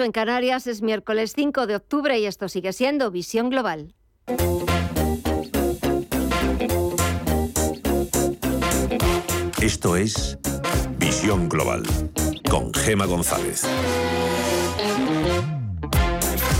En Canarias es miércoles 5 de octubre y esto sigue siendo Visión Global. Esto es Visión Global con Gema González.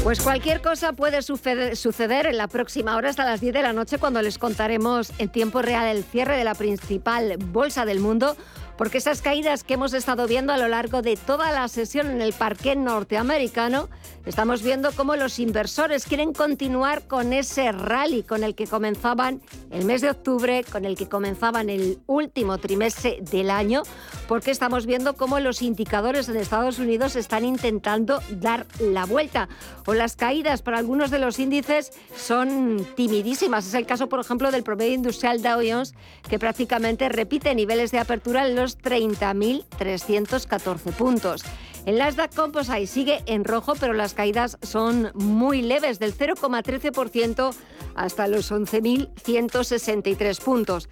Pues cualquier cosa puede suceder en la próxima hora hasta las 10 de la noche cuando les contaremos en tiempo real el cierre de la principal bolsa del mundo porque esas caídas que hemos estado viendo a lo largo de toda la sesión en el parque norteamericano, estamos viendo cómo los inversores quieren continuar con ese rally con el que comenzaban el mes de octubre, con el que comenzaban el último trimestre del año, porque estamos viendo cómo los indicadores en Estados Unidos están intentando dar la vuelta. O las caídas para algunos de los índices son timidísimas. Es el caso, por ejemplo, del promedio industrial Dow Jones, que prácticamente repite niveles de apertura en los 30.314 puntos. El Nasdaq Composite sigue en rojo, pero las caídas son muy leves, del 0,13% hasta los 11.163 puntos.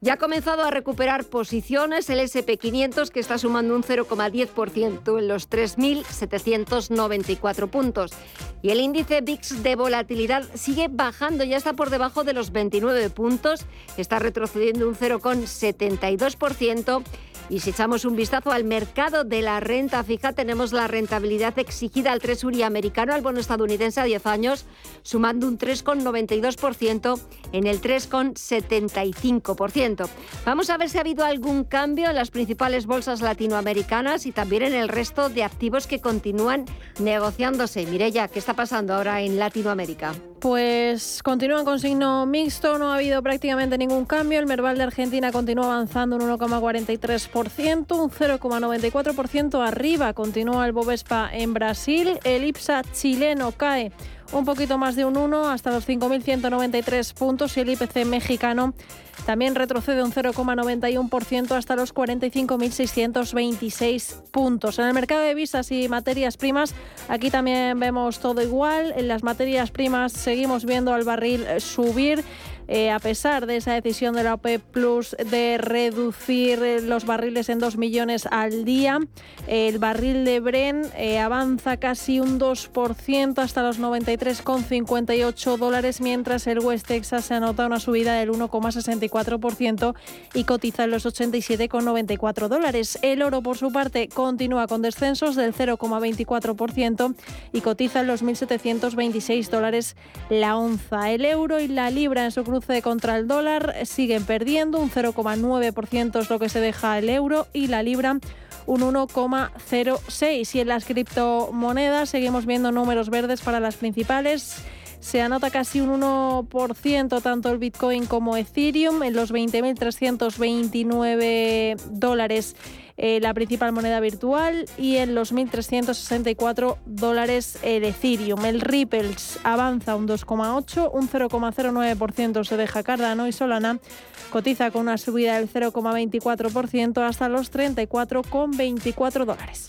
Ya ha comenzado a recuperar posiciones el SP500 que está sumando un 0,10% en los 3.794 puntos. Y el índice VIX de volatilidad sigue bajando, ya está por debajo de los 29 puntos, está retrocediendo un 0,72%. Y si echamos un vistazo al mercado de la renta fija, tenemos la rentabilidad exigida al Treasury americano, al bono estadounidense a 10 años, sumando un 3,92% en el 3,75%. Vamos a ver si ha habido algún cambio en las principales bolsas latinoamericanas y también en el resto de activos que continúan negociándose. Mireya, ¿qué está pasando ahora en Latinoamérica? Pues continúan con signo mixto, no ha habido prácticamente ningún cambio. El Merval de Argentina continúa avanzando un 1,43%, un 0,94% arriba. Continúa el Bovespa en Brasil. El IPSA chileno cae un poquito más de un 1 hasta los 5.193 puntos y el IPC mexicano también retrocede un 0,91% hasta los 45.626 puntos. En el mercado de visas y materias primas, aquí también vemos todo igual. En las materias primas seguimos viendo al barril subir. Eh, a pesar de esa decisión de la OPEP Plus de reducir los barriles en 2 millones al día, el barril de Bren eh, avanza casi un 2% hasta los 93,58 dólares, mientras el West Texas se anota una subida del 1,64% y cotiza en los 87,94 dólares. El oro, por su parte, continúa con descensos del 0,24% y cotiza en los 1.726 dólares la onza. El euro y la libra en su cruz contra el dólar siguen perdiendo, un 0,9% es lo que se deja el euro y la libra un 1,06. Y en las criptomonedas seguimos viendo números verdes para las principales. Se anota casi un 1% tanto el Bitcoin como Ethereum en los 20.329 dólares eh, la principal moneda virtual, y en los 1.364 dólares el Ethereum. El Ripples avanza un 2,8, un 0,09% se deja Cardano y Solana cotiza con una subida del 0,24% hasta los 34,24 dólares.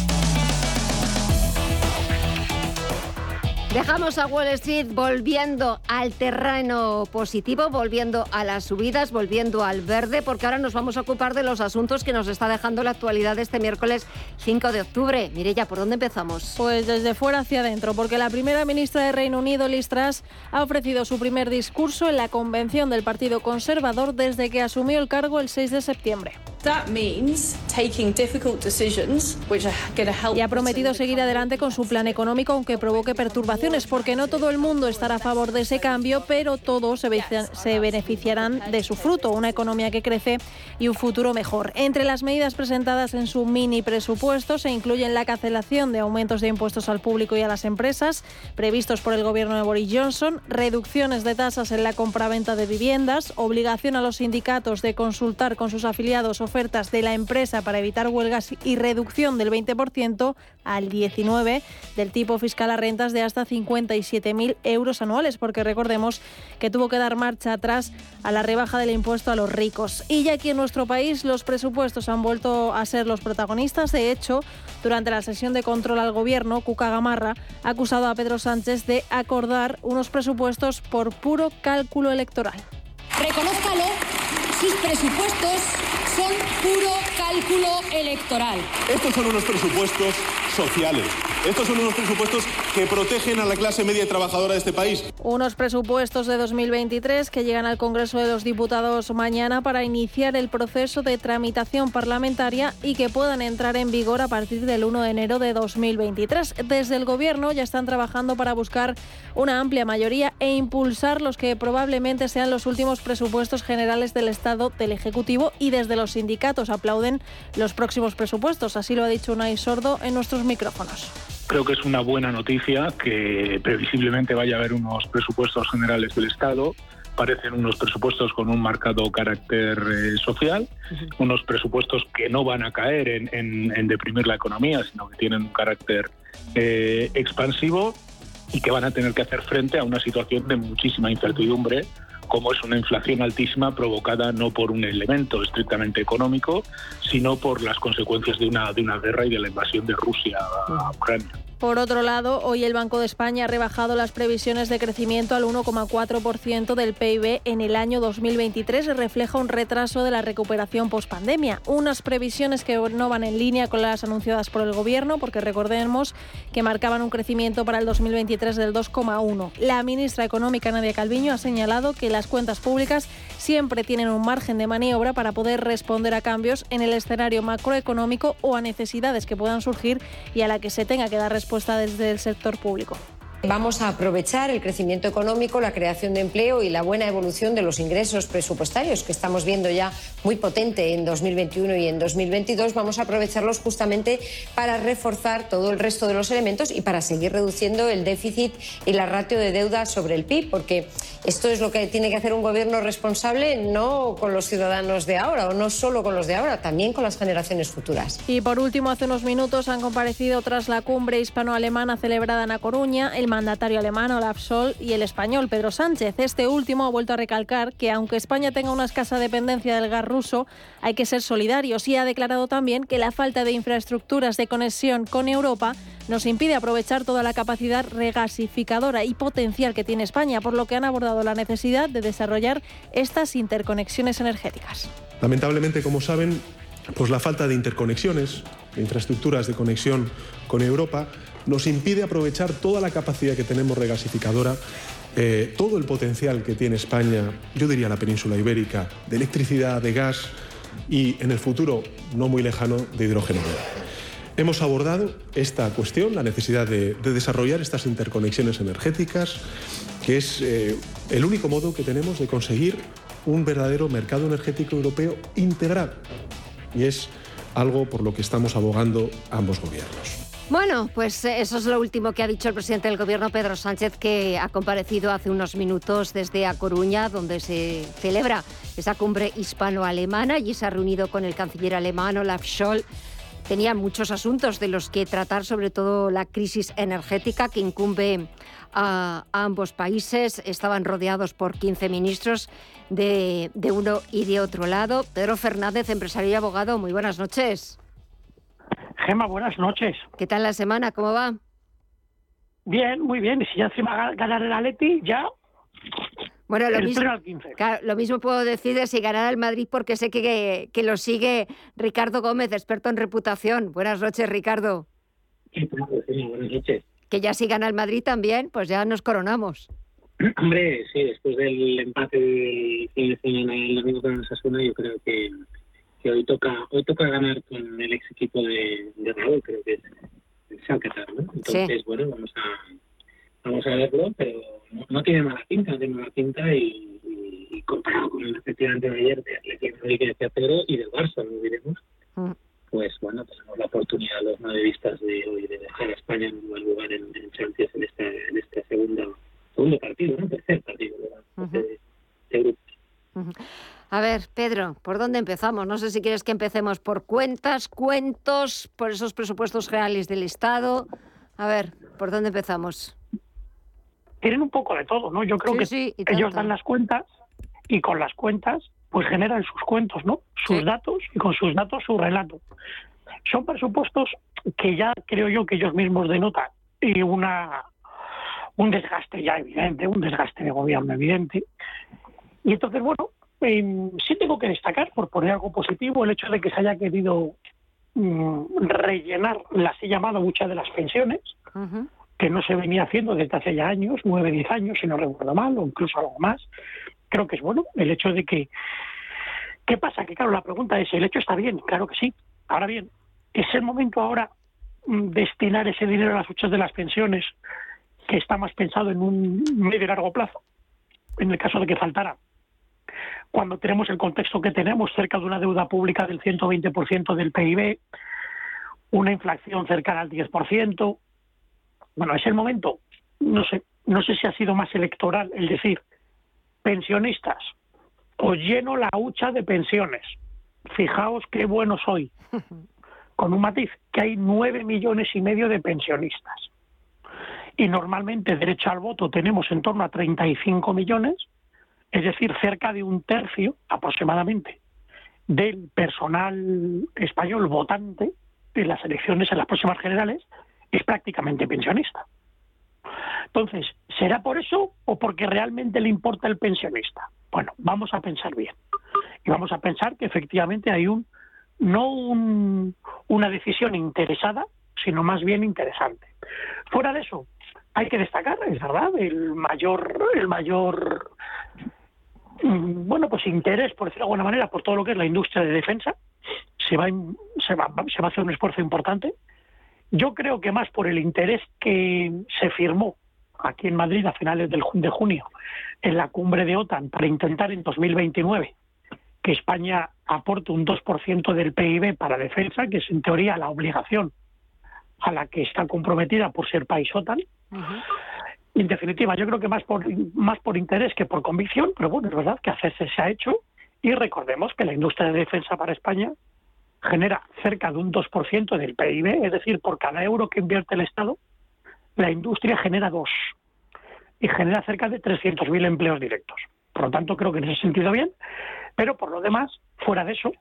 Dejamos a Wall Street volviendo al terreno positivo, volviendo a las subidas, volviendo al verde, porque ahora nos vamos a ocupar de los asuntos que nos está dejando la actualidad este miércoles 5 de octubre. Mireya, ¿por dónde empezamos? Pues desde fuera hacia adentro, porque la primera ministra de Reino Unido, Liz Truss, ha ofrecido su primer discurso en la convención del Partido Conservador desde que asumió el cargo el 6 de septiembre. Y ha prometido seguir adelante con su plan económico, aunque provoque perturbaciones, porque no todo el mundo estará a favor de ese cambio, pero todos se beneficiarán de su fruto, una economía que crece y un futuro mejor. Entre las medidas presentadas en su mini presupuesto se incluyen la cancelación de aumentos de impuestos al público y a las empresas previstos por el gobierno de Boris Johnson, reducciones de tasas en la compraventa de viviendas, obligación a los sindicatos de consultar con sus afiliados o ofertas de la empresa para evitar huelgas y reducción del 20% al 19% del tipo fiscal a rentas de hasta 57.000 euros anuales, porque recordemos que tuvo que dar marcha atrás a la rebaja del impuesto a los ricos. Y ya aquí en nuestro país los presupuestos han vuelto a ser los protagonistas. De hecho, durante la sesión de control al gobierno, Cuca Gamarra ha acusado a Pedro Sánchez de acordar unos presupuestos por puro cálculo electoral. Reconózcalo, sus presupuestos son puro cálculo electoral. Estos son unos presupuestos sociales. Estos son unos presupuestos que protegen a la clase media y trabajadora de este país. Unos presupuestos de 2023 que llegan al Congreso de los Diputados mañana para iniciar el proceso de tramitación parlamentaria y que puedan entrar en vigor a partir del 1 de enero de 2023. Desde el Gobierno ya están trabajando para buscar una amplia mayoría e impulsar los que probablemente sean los últimos presupuestos generales del Estado del Ejecutivo y desde los sindicatos aplauden los próximos presupuestos. Así lo ha dicho Unai Sordo en nuestros micrófonos. Creo que es una buena noticia que previsiblemente vaya a haber unos presupuestos generales del Estado. Parecen unos presupuestos con un marcado carácter eh, social, unos presupuestos que no van a caer en, deprimir la economía, sino que tienen un carácter eh, expansivo y que van a tener que hacer frente a una situación de muchísima incertidumbre como es una inflación altísima provocada no por un elemento estrictamente económico, sino por las consecuencias de una, de una guerra y de la invasión de Rusia a Ucrania. Por otro lado, hoy el Banco de España ha rebajado las previsiones de crecimiento al 1,4% del PIB en el año 2023 y refleja un retraso de la recuperación pospandemia. Unas previsiones que no van en línea con las anunciadas por el Gobierno, porque recordemos que marcaban un crecimiento para el 2023 del 2,1%. La ministra económica Nadia Calviño ha señalado que las cuentas públicas siempre tienen un margen de maniobra para poder responder a cambios en el escenario macroeconómico o a necesidades que puedan surgir y a la que se tenga que dar respuesta desde el sector público. Vamos a aprovechar el crecimiento económico, la creación de empleo y la buena evolución de los ingresos presupuestarios que estamos viendo ya muy potente en 2021 y en 2022. Vamos a aprovecharlos justamente para reforzar todo el resto de los elementos y para seguir reduciendo el déficit y la ratio de deuda sobre el PIB, porque esto es lo que tiene que hacer un gobierno responsable, no con los ciudadanos de ahora o no solo con los de ahora, también con las generaciones futuras. Y por último, hace unos minutos han comparecido tras la cumbre hispano-alemana celebrada en A Coruña el mandatario alemán Olaf Scholz y el español Pedro Sánchez. Este último ha vuelto a recalcar que aunque España tenga una escasa dependencia del gas ruso, hay que ser solidarios y ha declarado también que la falta de infraestructuras de conexión con Europa nos impide aprovechar toda la capacidad regasificadora y potencial que tiene España, por lo que han abordado la necesidad de desarrollar estas interconexiones energéticas. Lamentablemente, como saben, pues la falta de interconexiones, de infraestructuras de conexión con Europa, nos impide aprovechar toda la capacidad que tenemos regasificadora, eh, todo el potencial que tiene España, yo diría la península ibérica, de electricidad, de gas y en el futuro no muy lejano de hidrógeno Hemos abordado esta cuestión, la necesidad de, desarrollar estas interconexiones energéticas, que es eh, el único modo que tenemos de conseguir un verdadero mercado energético europeo integral. Y es algo por lo que estamos abogando ambos gobiernos. Bueno, pues eso es lo último que ha dicho el presidente del Gobierno, Pedro Sánchez, que ha comparecido hace unos minutos desde A Coruña, donde se celebra esa cumbre hispano-alemana y se ha reunido con el canciller alemán Olaf. Tenían muchos asuntos de los que tratar, sobre todo la crisis energética que incumbe a, ambos países. Estaban rodeados por 15 ministros de, de uno y de otro lado. Pedro Fernández, empresario y abogado, muy buenas noches. Gema, buenas noches. ¿Qué tal la semana? ¿Cómo va? Bien, muy bien. Y si ya encima ganar el Atleti, ya... Bueno, lo mismo, lo mismo puedo decir de si ganara el Madrid porque sé que, que, lo sigue Ricardo Gómez, experto en reputación. Buenas noches, Ricardo. buenas noches. Que ya si gana el Madrid también, pues ya nos coronamos. Hombre, sí, después del empate del fin de semana el domingo con el Sasuna, yo creo que que hoy toca hoy toca ganar con el ex equipo de, de Raúl, creo que es el ¿no? Entonces, bueno, vamos a vamos a verlo, pero no, tiene mala pinta, no tiene mala pinta y, y, comparado con el efectivamente de ayer de Atlético Madrid que decía Pedro y del Barça, no diremos, mm. pues bueno, tenemos la oportunidad los madridistas de hoy de dejar a España en un buen lugar en, en Champions en este, en este segundo, segundo partido, ¿no? Tercer partido de, de, grupo. A ver, Pedro, ¿por dónde empezamos? No sé si quieres que empecemos por cuentas, cuentos, por esos presupuestos generales del Estado. A ver, ¿por dónde empezamos? Tienen un poco de todo, ¿no? Yo creo que ellos dan las cuentas y con las cuentas pues generan sus cuentos, ¿no? Sus datos y con sus datos su relato. Son presupuestos que ya creo yo que ellos mismos denotan y una un desgaste ya evidente, un desgaste de gobierno evidente. Y entonces, bueno, eh, sí tengo que destacar, por poner algo positivo, el hecho de que se haya querido mm, rellenar la así llamada muchas de las pensiones, que no se venía haciendo desde hace ya años, nueve, diez años, si no recuerdo mal, o incluso algo más. Creo que es bueno el hecho de que... ¿Qué pasa? Que claro, la pregunta es, ¿el hecho está bien? Claro que sí. Ahora bien, ¿es el momento ahora mm, destinar ese dinero a las huchas de las pensiones que está más pensado en un medio y largo plazo? En el caso de que faltara cuando tenemos el contexto que tenemos, cerca de una deuda pública del 120% del PIB, una inflación cercana al 10%. Bueno, es el momento, no sé, no sé si ha sido más electoral el decir, pensionistas, os lleno la hucha de pensiones. Fijaos qué bueno soy. Con un matiz, que hay nueve millones y medio de pensionistas. Y normalmente derecho al voto tenemos en torno a 35 millones es decir, cerca de un tercio aproximadamente del personal español votante en las elecciones en las próximas generales es prácticamente pensionista. Entonces, ¿será por eso o porque realmente le importa el pensionista? Bueno, vamos a pensar bien. Y vamos a pensar que efectivamente hay un no una decisión interesada, sino más bien interesante. Fuera de eso, hay que destacar, es verdad, el mayor el mayor bueno, pues interés, por decirlo de alguna manera, por todo lo que es la industria de defensa. Se va, se va, se va a hacer un esfuerzo importante. Yo creo que más por el interés que se firmó aquí en Madrid a finales del, de junio en la cumbre de OTAN para intentar en 2029 que España aporte un 2% del PIB para defensa, que es en teoría la obligación a la que está comprometida por ser país OTAN. En definitiva, yo creo que más por, más por interés que por convicción, pero bueno, es verdad que hacerse se ha hecho y recordemos que la industria de defensa para España genera cerca de un 2% del PIB, es decir, por cada euro que invierte el Estado, la industria genera dos y genera cerca de 300.000 empleos directos. Por lo tanto, creo que en ese sentido bien, pero por lo demás, fuera de eso,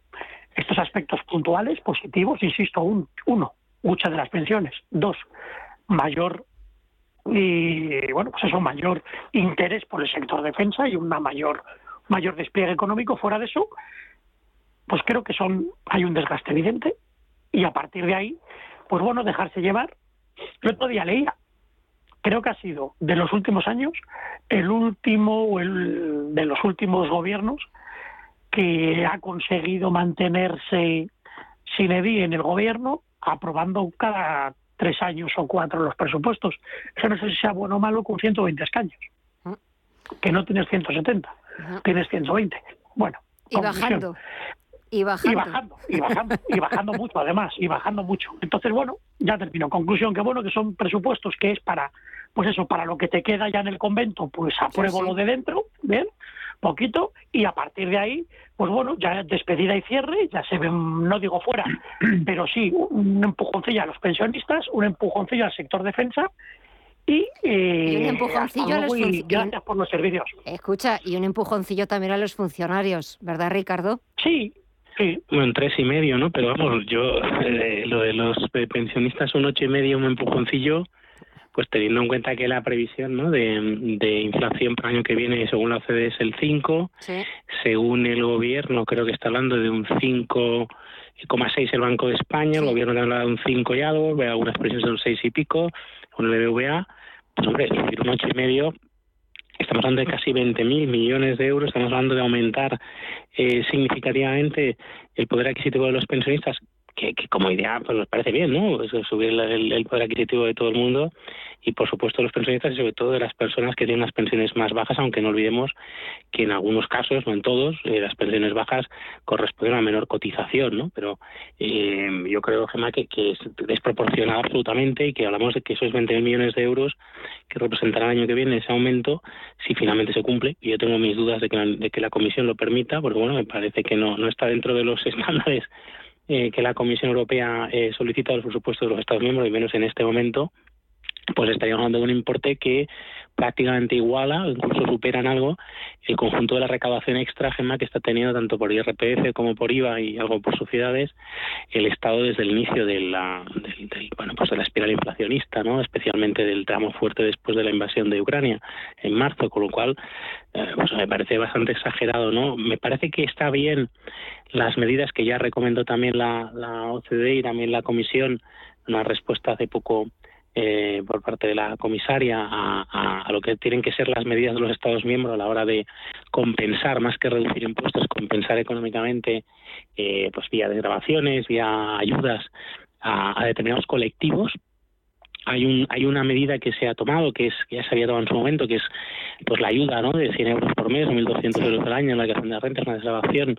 estos aspectos puntuales, positivos, insisto, un, uno, muchas de las pensiones, dos, mayor y bueno, pues eso, mayor interés por el sector defensa y una mayor mayor despliegue económico. Fuera de eso, pues creo que son hay un desgaste evidente y a partir de ahí, pues bueno, dejarse llevar. El otro día leía, creo que ha sido de los últimos años el último o el de los últimos gobiernos que ha conseguido mantenerse sin edí en el gobierno, aprobando cada tres años o cuatro los presupuestos. Eso no sé si sea bueno o malo con 120 escaños. Que no tienes 170, tienes 120. Bueno. Y bajando. Y bajando. Y bajando, y bajando, y bajando mucho además, y bajando mucho. Entonces, bueno, ya termino. Conclusión que bueno, que son presupuestos que es para, pues eso, para lo que te queda ya en el convento, pues apruebo lo de dentro, bien, poquito, y a partir de ahí, pues bueno, ya despedida y cierre, ya se ven, no digo fuera, pero sí, un empujoncillo a los pensionistas, un empujoncillo al sector defensa y, eh, un empujoncillo a los Gracias por los servicios. Escucha, y un empujoncillo también a los funcionarios, ¿verdad, Ricardo? Sí, Sí. Bueno, tres y medio, ¿no? Pero vamos, yo, eh, lo de los pensionistas, un ocho y medio, un empujoncillo, pues teniendo en cuenta que la previsión ¿no? de, de inflación para el año que viene, según la OCDE, es el 5, según el gobierno, creo que está hablando de un 5,6 el Banco de España, el gobierno te habla de un 5 y algo, algunas previsiones de un 6 y pico, con el BBVA, pues hombre, un ocho y medio Estamos hablando de casi 20.000 millones de euros, estamos hablando de aumentar eh, significativamente el poder adquisitivo de los pensionistas, que, como idea pues nos parece bien, ¿no? subir el, poder adquisitivo de todo el mundo y por supuesto los pensionistas y sobre todo de las personas que tienen las pensiones más bajas, aunque no olvidemos que en algunos casos, no en todos, eh, las pensiones bajas corresponden a menor cotización, ¿no? Pero eh, yo creo, Gemma, que, que es desproporcionado absolutamente y que hablamos de que esos 20 millones de euros que representará el año que viene ese aumento, si finalmente se cumple, y yo tengo mis dudas de que, la, de que la Comisión lo permita, porque bueno, me parece que no, no está dentro de los estándares eh, que la Comisión Europea eh, solicita los presupuestos de los Estados miembros, y menos en este momento, pues estaría hablando de un importe que prácticamente iguala, incluso superan algo, el conjunto de la recaudación extra, Gemma, que está teniendo tanto por IRPF como por IVA y algo por sociedades, el Estado desde el inicio de la, bueno, pues de la espiral inflacionista, ¿no? especialmente del tramo fuerte después de la invasión de Ucrania en marzo, con lo cual eh, pues me parece bastante exagerado. ¿no? Me parece que está bien las medidas que ya recomendó también la, la OCDE y también la Comisión, una respuesta hace poco eh, por parte de la comisaria a, a, lo que tienen que ser las medidas de los Estados miembros a la hora de compensar, más que reducir impuestos, compensar económicamente, eh, pues vía desgrabaciones, vía ayudas a, a determinados colectivos hay un hay una medida que se ha tomado que es que ya se había tomado en su momento que es pues la ayuda ¿no? de 100 euros por mes 1.200 euros al año en la creación de rentas una desgrabación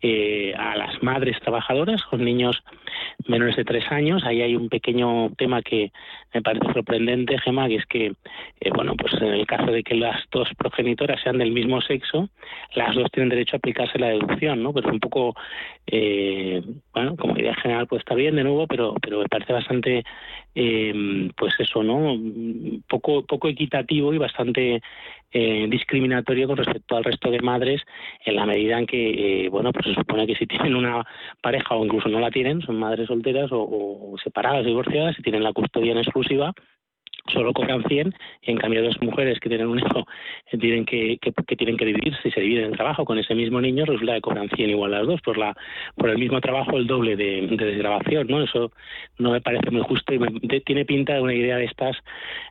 eh, a las madres trabajadoras con niños menores de tres años. Ahí hay un pequeño tema que me parece sorprendente Gema que es que eh, bueno pues en el caso de que las dos progenitoras sean del mismo sexo las dos tienen derecho a aplicarse la deducción no pero un poco eh, bueno como idea general pues está bien de nuevo pero pero me parece bastante eh, pues eso, ¿no? Poco, poco equitativo y bastante eh, discriminatorio con respecto al resto de madres en la medida en que, eh, bueno, pues se supone que si tienen una pareja o incluso no la tienen, son madres solteras o, o separadas, divorciadas, y tienen la custodia en exclusiva, solo cobran 100 y en cambio dos mujeres que tienen un hijo eh, tienen que, que, tienen que dividir si se dividen el trabajo con ese mismo niño resulta que cobran 100 igual las dos por la por el mismo trabajo el doble de, desgrabación no eso no me parece muy justo y tiene pinta de una idea de estas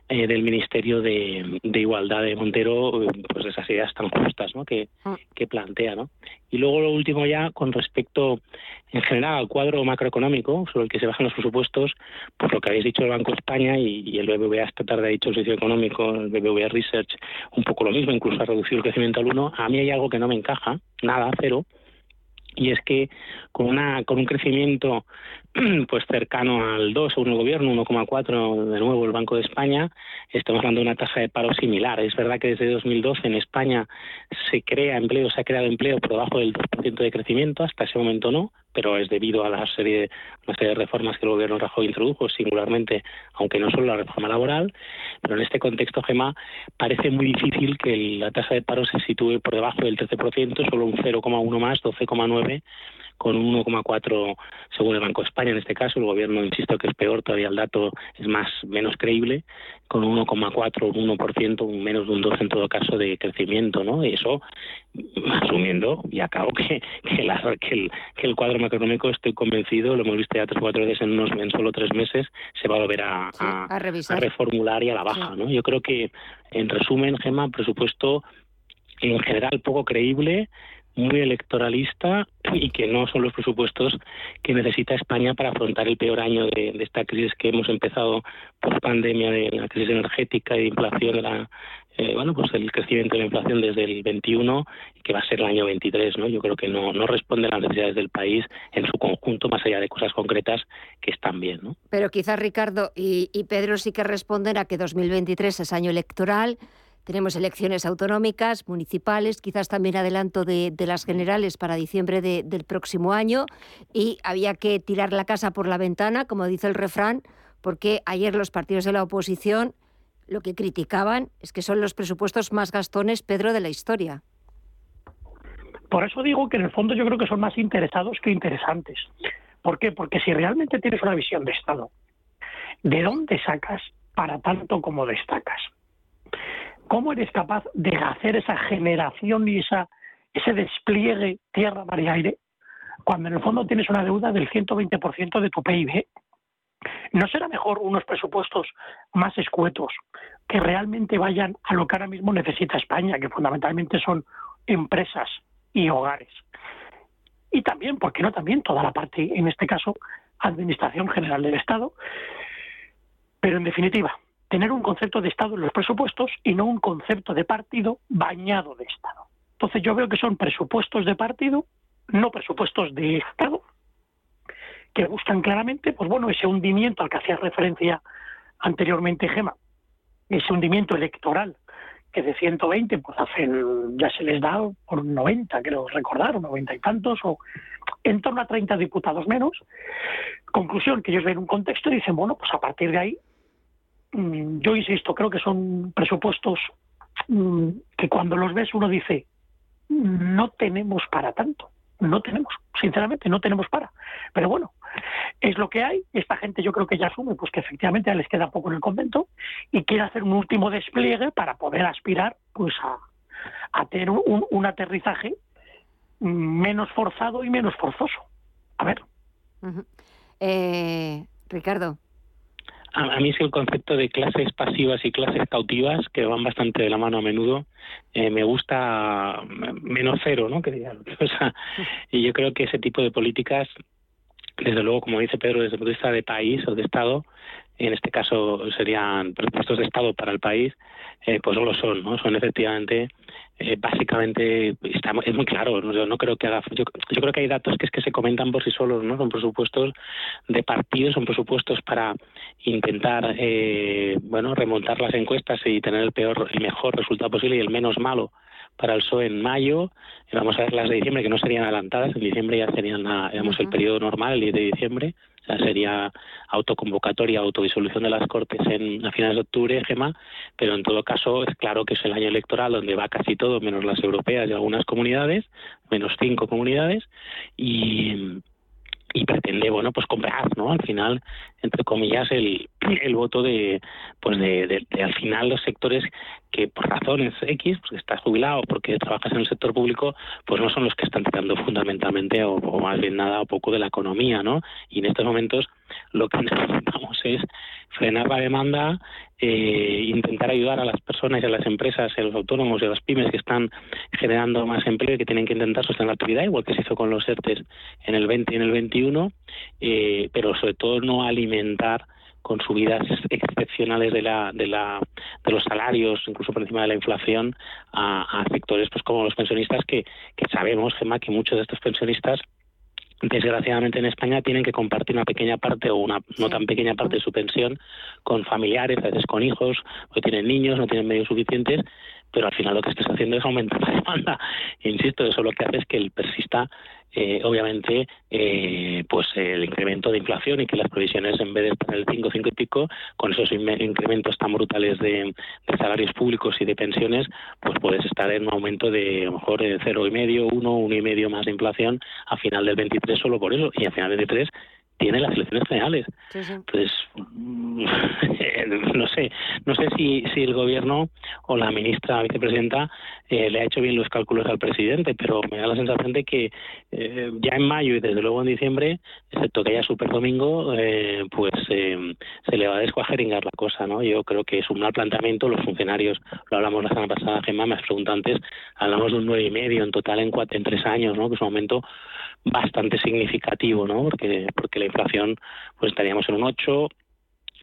eh, del ministerio de, de, igualdad de Montero pues esas ideas tan justas no que, ah. que plantea no y luego lo último ya con respecto en general al cuadro macroeconómico sobre el que se bajan los presupuestos, pues lo que habéis dicho el Banco de España y, el BBVA esta tarde ha dicho el sitio económico, el BBVA Research, un poco lo mismo, incluso ha reducido el crecimiento al 1, a mí hay algo que no me encaja, nada, cero, y es que con una con un crecimiento pues cercano al 2 según el gobierno 1,4 de nuevo el Banco de España. Estamos hablando de una tasa de paro similar. Es verdad que desde 2012 en España se crea empleo se ha creado empleo por debajo del 2% de crecimiento. Hasta ese momento no pero es debido a la serie, una serie de reformas que el gobierno Rajoy introdujo, singularmente, aunque no solo la reforma laboral, pero en este contexto, Gema, parece muy difícil que la tasa de paro se sitúe por debajo del 13%, solo un 0,1 más, 12,9 con un 1,4 según el Banco de España en este caso. El gobierno, insisto, que es peor, todavía el dato es más menos creíble, con un 1,4, un 1%, un menos de un 2 en todo caso de crecimiento, ¿no? Y eso asumiendo, y acabo que, que, el, que el cuadro macroeconómico, estoy convencido, lo hemos visto ya tres o cuatro veces en, unos, en solo tres meses, se va a volver a, a, reformular y a la baja, ¿no? Yo creo que, en resumen, Gema, presupuesto en general poco creíble, muy electoralista y que no son los presupuestos que necesita España para afrontar el peor año de, esta crisis que hemos empezado por pandemia, de la crisis energética y de inflación de la eh, bueno, pues el crecimiento de la inflación desde el 21 y que va a ser el año 23, ¿no? Yo creo que no, no responde a las necesidades del país en su conjunto, más allá de cosas concretas que están bien, ¿no? Pero quizás Ricardo y, y Pedro sí que responden a que 2023 es año electoral, tenemos elecciones autonómicas, municipales, quizás también adelanto de, las generales para diciembre del próximo año y había que tirar la casa por la ventana, como dice el refrán, porque ayer los partidos de la oposición lo que criticaban es que son los presupuestos más gastones, Pedro, de la historia. Por eso digo que en el fondo yo creo que son más interesados que interesantes. ¿Por qué? Porque si realmente tienes una visión de Estado, ¿de dónde sacas para tanto como destacas? ¿Cómo eres capaz de hacer esa generación y esa, ese despliegue tierra, mar y aire cuando en el fondo tienes una deuda del 120% de tu PIB? ¿No será mejor unos presupuestos más escuetos que realmente vayan a lo que ahora mismo necesita España, que fundamentalmente son empresas y hogares? Y también, ¿por qué no también toda la parte, en este caso, Administración General del Estado? Pero en definitiva, tener un concepto de Estado en los presupuestos y no un concepto de partido bañado de Estado. Entonces yo veo que son presupuestos de partido, no presupuestos de Estado, que buscan claramente, pues bueno, ese hundimiento al que hacía referencia anteriormente Gema, ese hundimiento electoral que de 120 pues hacen, ya se les da por 90, creo recordar, o 90 y tantos, o en torno a 30 diputados menos. Conclusión, que ellos ven un contexto y dicen, bueno, pues a partir de ahí Mm, yo insisto, creo que son presupuestos mm, que cuando los ves uno dice, no tenemos para tanto, no tenemos, sinceramente, no tenemos para. Pero bueno, es lo que hay. Esta gente yo creo que ya asume pues que efectivamente les queda poco en el convento y quiere hacer un último despliegue para poder aspirar pues a, tener un, aterrizaje menos forzado y menos forzoso. A ver. Eh, Ricardo a, mí es el concepto de clases pasivas y clases cautivas, que van bastante de la mano a menudo, eh, me gusta menos cero, ¿no? Que y yo creo que ese tipo de políticas, desde luego, como dice Pedro, desde el punto de vista de país o de Estado, en este caso serían presupuestos de Estado para el país, eh, pues lo son, ¿no? Son efectivamente, eh, básicamente, está, es muy claro, yo no creo que haga, yo, creo que hay datos que es que se comentan por sí solos, ¿no? Son presupuestos de partidos, son presupuestos para intentar, eh, bueno, remontar las encuestas y tener el peor, el mejor resultado posible y el menos malo para el PSOE en mayo, vamos a ver las de diciembre que no serían adelantadas, en diciembre ya serían, digamos, el periodo normal, el 10 de diciembre, sería autoconvocatoria, autodisolución de las Cortes en, a finales de octubre, Gema, pero en todo caso es claro que es el año electoral donde va casi todo, menos las europeas y algunas comunidades, menos cinco comunidades, y, y pretende bueno pues comprar no al final entre comillas el, el voto de pues de, al final los sectores que por razones X porque estás jubilado porque trabajas en el sector público pues no son los que están tirando fundamentalmente o, o más bien nada o poco de la economía no y en estos momentos lo que necesitamos es frenar la demanda eh, intentar ayudar a las personas y a las empresas, a los autónomos y a las pymes que están generando más empleo y que tienen que intentar sostener la actividad, igual que se hizo con los ERTES en el 20 y en el 21, eh, pero sobre todo no alimentar con subidas excepcionales de la, de la de los salarios incluso por encima de la inflación a, sectores pues como los pensionistas que, que sabemos Gemma que muchos de estos pensionistas desgraciadamente en España tienen que compartir una pequeña parte o una no tan pequeña parte de su pensión con familiares, a veces con hijos, o tienen niños, no tienen medios suficientes, pero al final lo que estás haciendo es aumentar la demanda. Insisto, eso lo que hace es que el persista eh, obviamente, eh, pues el incremento de inflación y que las provisiones, en vez de estar el 5, 5 y pico, con esos incrementos tan brutales de, salarios públicos y de pensiones, pues puedes estar en un aumento de a lo mejor 0,5, 1, 1,5 más de inflación a final del 23 solo por eso. Y a final del 23 tiene las elecciones generales. Entonces, no sé, no sé si, si el gobierno o la ministra vicepresidenta eh, le ha hecho bien los cálculos al presidente, pero me da la sensación de que eh, ya en mayo y desde luego en diciembre, excepto que haya super domingo, eh, pues se le va a descuajeringar la cosa, ¿no? Yo creo que es un mal planteamiento. Los funcionarios, lo hablamos la semana pasada, Gemma, me has preguntado antes, hablamos de un nueve y medio en total en, cuatro, en tres años, ¿no? Que es un aumento bastante significativo, ¿no? Porque, porque la inflación, pues estaríamos en un 8,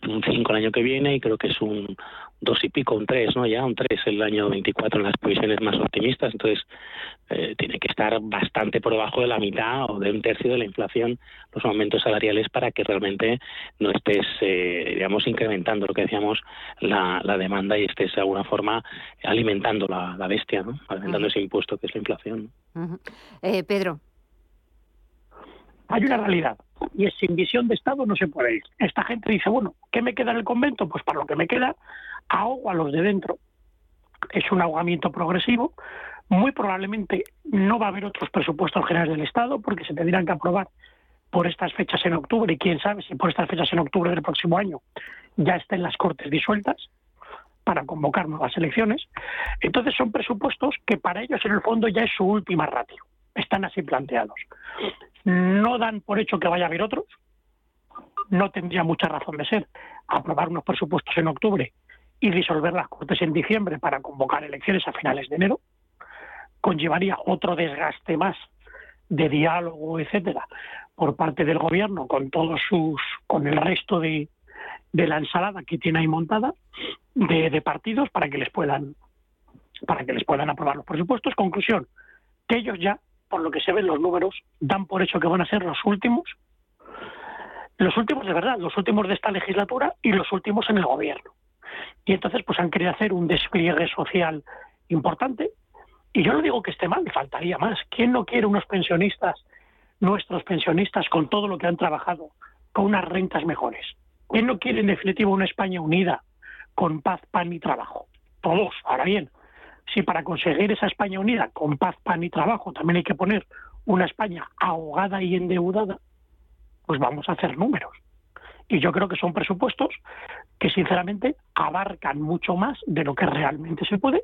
un 5 el año que viene y creo que es un dos y pico, un 3, ¿no? Ya un 3 el año 24 en las previsiones más optimistas. Entonces, eh, tiene que estar bastante por debajo de la mitad o de un tercio de la inflación los aumentos salariales para que realmente no estés, eh, digamos, incrementando lo que decíamos, la, la, demanda y estés de alguna forma alimentando la, la bestia, ¿no? Alimentando ese impuesto que es la inflación. eh, Pedro. Hay una realidad y es sin visión de Estado no se puede ir. Esta gente dice, bueno, ¿qué me queda en el convento? Pues para lo que me queda, ahogo a los de dentro. Es un ahogamiento progresivo. Muy probablemente no va a haber otros presupuestos generales del Estado porque se tendrán que aprobar por estas fechas en octubre y quién sabe si por estas fechas en octubre del próximo año ya estén las Cortes disueltas para convocar nuevas elecciones. Entonces son presupuestos que para ellos en el fondo ya es su última ratio. Están así planteados. No dan por hecho que vaya a haber otros. No tendría mucha razón de ser aprobar unos presupuestos en octubre y disolver las Cortes en diciembre para convocar elecciones a finales de enero, conllevaría otro desgaste más de diálogo, etcétera, por parte del gobierno con todos sus, con el resto de, de la ensalada que tiene ahí montada de, de, partidos para que les puedan para que les puedan aprobar los presupuestos. Conclusión, que ellos ya, por lo que se ven los números, dan por hecho que van a ser los últimos, los últimos de verdad, los últimos de esta legislatura y los últimos en el gobierno. Y entonces pues han querido hacer un despliegue social importante. Y yo no digo que esté mal, faltaría más. ¿Quién no quiere unos pensionistas, nuestros pensionistas, con todo lo que han trabajado, con unas rentas mejores? ¿Quién no quiere en definitiva una España unida, con paz, pan y trabajo? Todos. Ahora bien, si para conseguir esa España unida, con paz, pan y trabajo, también hay que poner una España ahogada y endeudada, pues vamos a hacer números. Y yo creo que son presupuestos que sinceramente abarcan mucho más de lo que realmente se puede,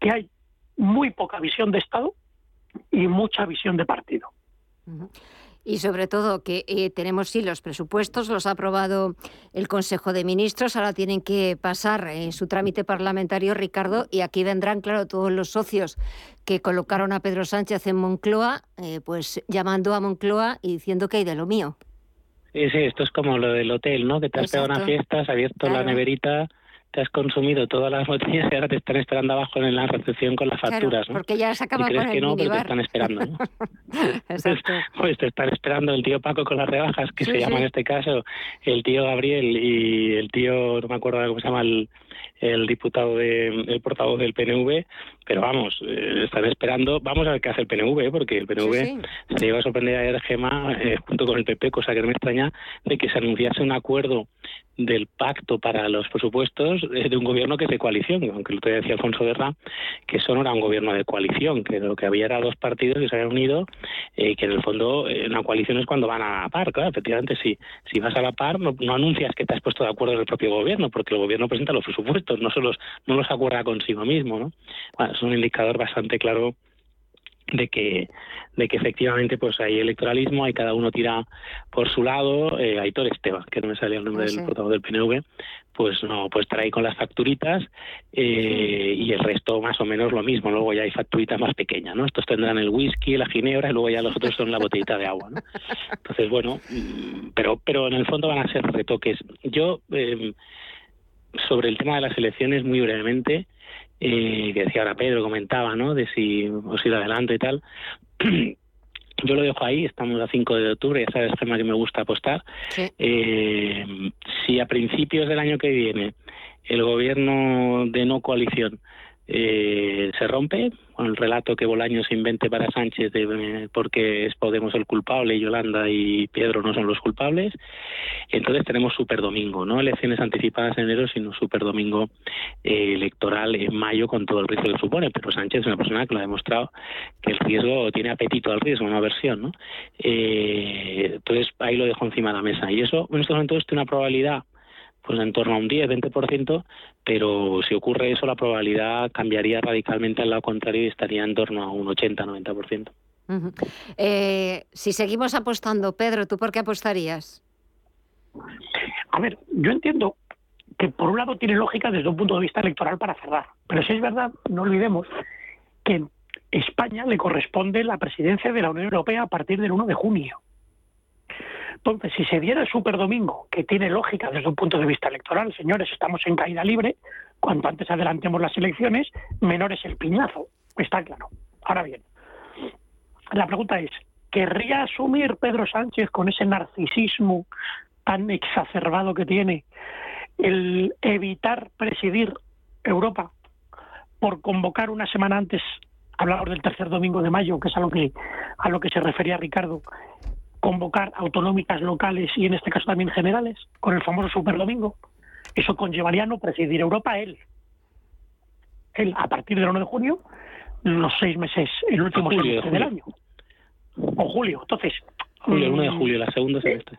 que hay muy poca visión de Estado y mucha visión de partido. Y sobre todo que eh, tenemos sí los presupuestos, los ha aprobado el Consejo de Ministros, ahora tienen que pasar en su trámite parlamentario, Ricardo, y aquí vendrán, claro, todos los socios que colocaron a Pedro Sánchez en Moncloa, eh, pues llamando a Moncloa y diciendo que hay de lo mío. Sí, sí, esto es como lo del hotel, ¿no? Que te has pegado una fiesta, has abierto claro. la neverita, te has consumido todas las botellas y ahora te están esperando abajo en la recepción con las facturas, claro, porque ya se acaba y crees con que no, pero te están esperando, ¿no? Pues te están esperando el tío Paco con las rebajas, que Sí, se llama sí. en este caso el tío Gabriel y el tío, no me acuerdo cómo se llama el, el diputado de, el portavoz del PNV, pero vamos, eh, están esperando, vamos a ver qué hace el PNV, ¿eh? porque el PNV Sí, se iba a sorprender ayer Gema eh, junto con el PP, cosa que no me extraña, de que se anunciase un acuerdo del pacto para los presupuestos de un gobierno que es de coalición, aunque otro día decía Alfonso Guerra que eso no era un gobierno de coalición, que lo que había era dos partidos que se habían unido eh, que en el fondo eh, una coalición es cuando van a la par, claro, efectivamente si, si vas a la par no, no anuncias que te has puesto de acuerdo en el propio gobierno, porque el gobierno presenta los presupuestos, no, se los, no los acuerda consigo mismo, ¿no? Es un indicador bastante claro de que de que efectivamente pues hay electoralismo, hay cada uno tira por su lado, eh, Aitor Esteban, que no me salía el nombre sí. del portavoz del PNV, pues no, pues trae con las facturitas eh, y el resto más o menos lo mismo, luego ya hay facturitas más pequeñas, ¿no? Estos tendrán el whisky, la ginebra y luego ya los otros son la botellita de agua, ¿no? Entonces, bueno, mm, pero pero en el fondo van a ser retoques. Yo eh, sobre el tema de las elecciones muy brevemente eh, que decía ahora Pedro, comentaba, ¿no? De si os ir adelante y tal. Yo lo dejo ahí, estamos a 5 de octubre, ya sabes, tema que me gusta apostar. Eh, si a principios del año que viene el gobierno de no coalición eh, se rompe, con el relato que Bolaños invente para Sánchez de eh, porque es Podemos el culpable y Yolanda y Pedro no son los culpables, entonces tenemos super domingo, no elecciones anticipadas en enero, sino super domingo eh, electoral en mayo con todo el riesgo que supone. Pero Sánchez es una persona que lo ha demostrado que el riesgo tiene apetito al riesgo, una aversión, ¿no? Eh, entonces ahí lo dejo encima de la mesa. Y eso en estos momentos tiene una probabilidad pues en torno a un 10, 20%, pero si ocurre eso la probabilidad cambiaría radicalmente al lado contrario y estaría en torno a un 80, 90%. Ujú. Eh, si seguimos apostando, Pedro, ¿tú por qué apostarías? A ver, yo entiendo que por un lado tiene lógica desde un punto de vista electoral para cerrar, pero si es verdad, no olvidemos que en España le corresponde la presidencia de la Unión Europea a partir del 1 de junio. Entonces, si se diera el superdomingo, que tiene lógica desde un punto de vista electoral, señores, estamos en caída libre, cuanto antes adelantemos las elecciones, menor es el piñazo, está claro. Ahora bien, la pregunta es, ¿querría asumir Pedro Sánchez con ese narcisismo tan exacerbado que tiene el evitar presidir Europa por convocar una semana antes, hablamos del tercer domingo de mayo, que es a lo que, a lo que se refería Ricardo, convocar autonómicas locales y en este caso también generales, con el famoso superdomingo. Eso conllevaría no presidir Europa él. Él, a partir del 1 de junio, los seis meses, el último semestre del año. O julio. Entonces. Julio, el 1 de mm, julio, la segunda semestre.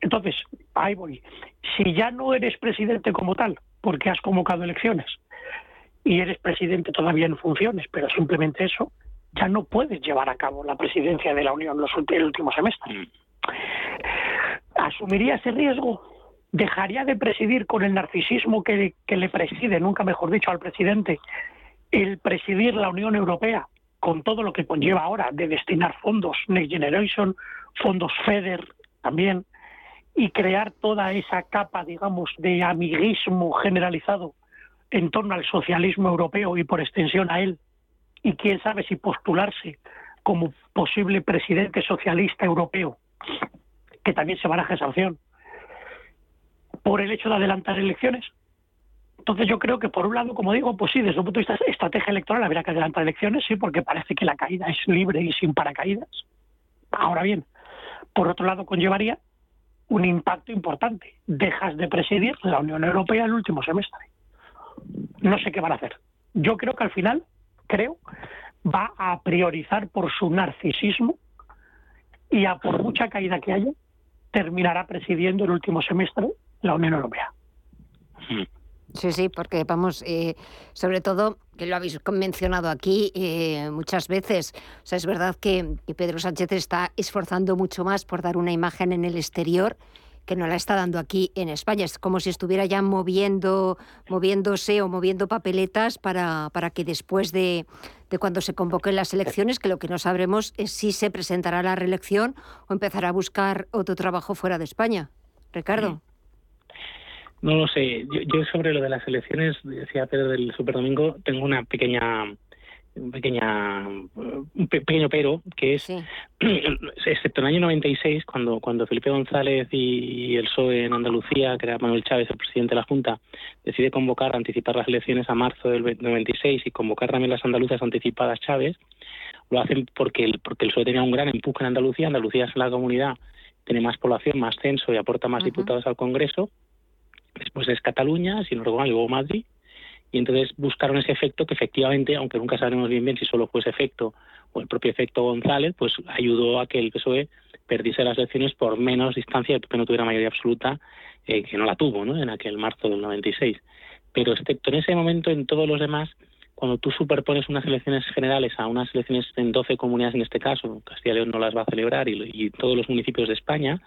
Entonces, ahí voy. Si ya no eres presidente como tal, porque has convocado elecciones, y eres presidente todavía en funciones, pero simplemente eso, ya no puedes llevar a cabo la presidencia de la Unión los, el último semestre. Mm. ¿Asumiría ese riesgo? ¿Dejaría de presidir con el narcisismo que, que le preside, nunca mejor dicho, al presidente, el presidir la Unión Europea con todo lo que conlleva ahora de destinar fondos Next Generation, fondos FEDER también, y crear toda esa capa, digamos, de amiguismo generalizado en torno al socialismo europeo y por extensión a él, y quién sabe si postularse como posible presidente socialista europeo, que también se baraja esa opción, por el hecho de adelantar elecciones. Entonces yo creo que por un lado, como digo, pues sí, desde un punto de vista estrategia electoral habría que adelantar elecciones, sí, porque parece que la caída es libre y sin paracaídas. Ahora bien, por otro lado conllevaría un impacto importante. Dejas de presidir la Unión Europea el último semestre. No sé qué van a hacer. Yo creo que al final creo, va a priorizar por su narcisismo y a por mucha caída que haya, terminará presidiendo el último semestre la Unión Europea. Sí, sí, porque vamos, eh, sobre todo, que lo habéis mencionado aquí eh, muchas veces, o sea, es verdad que Pedro Sánchez está esforzando mucho más por dar una imagen en el exterior que no la está dando aquí en España. Es como si estuviera ya moviendo, moviéndose o moviendo papeletas para, para que después de, de cuando se convoquen las elecciones, que lo que no sabremos es si se presentará la reelección o empezará a buscar otro trabajo fuera de España. Ricardo. No lo sé. Yo, yo sobre lo de las elecciones, decía Pedro del Superdomingo, tengo una pequeña pequeña un pequeño pero que es excepto en el año 96 cuando cuando Felipe González y, el PSOE en Andalucía que era Manuel Chávez el presidente de la Junta decide convocar anticipar las elecciones a marzo del 96 y convocar también las andaluzas anticipadas Chávez lo hacen porque el porque el PSOE tenía un gran empuje en Andalucía. Andalucía es la comunidad tiene más población más censo y aporta más diputados al Congreso. Después es Cataluña si no recuerdo y luego Madrid y entonces buscaron ese efecto que efectivamente, aunque nunca sabemos bien bien si solo fue ese efecto o el propio efecto González, pues ayudó a que el PSOE perdiese las elecciones por menos distancia, que no tuviera mayoría absoluta, eh, que no la tuvo ¿no? en aquel marzo del 96. Pero excepto en ese momento, en todos los demás, cuando tú superpones unas elecciones generales a unas elecciones en 12 comunidades en este caso, Castilla y León no las va a celebrar y, y todos los municipios de España,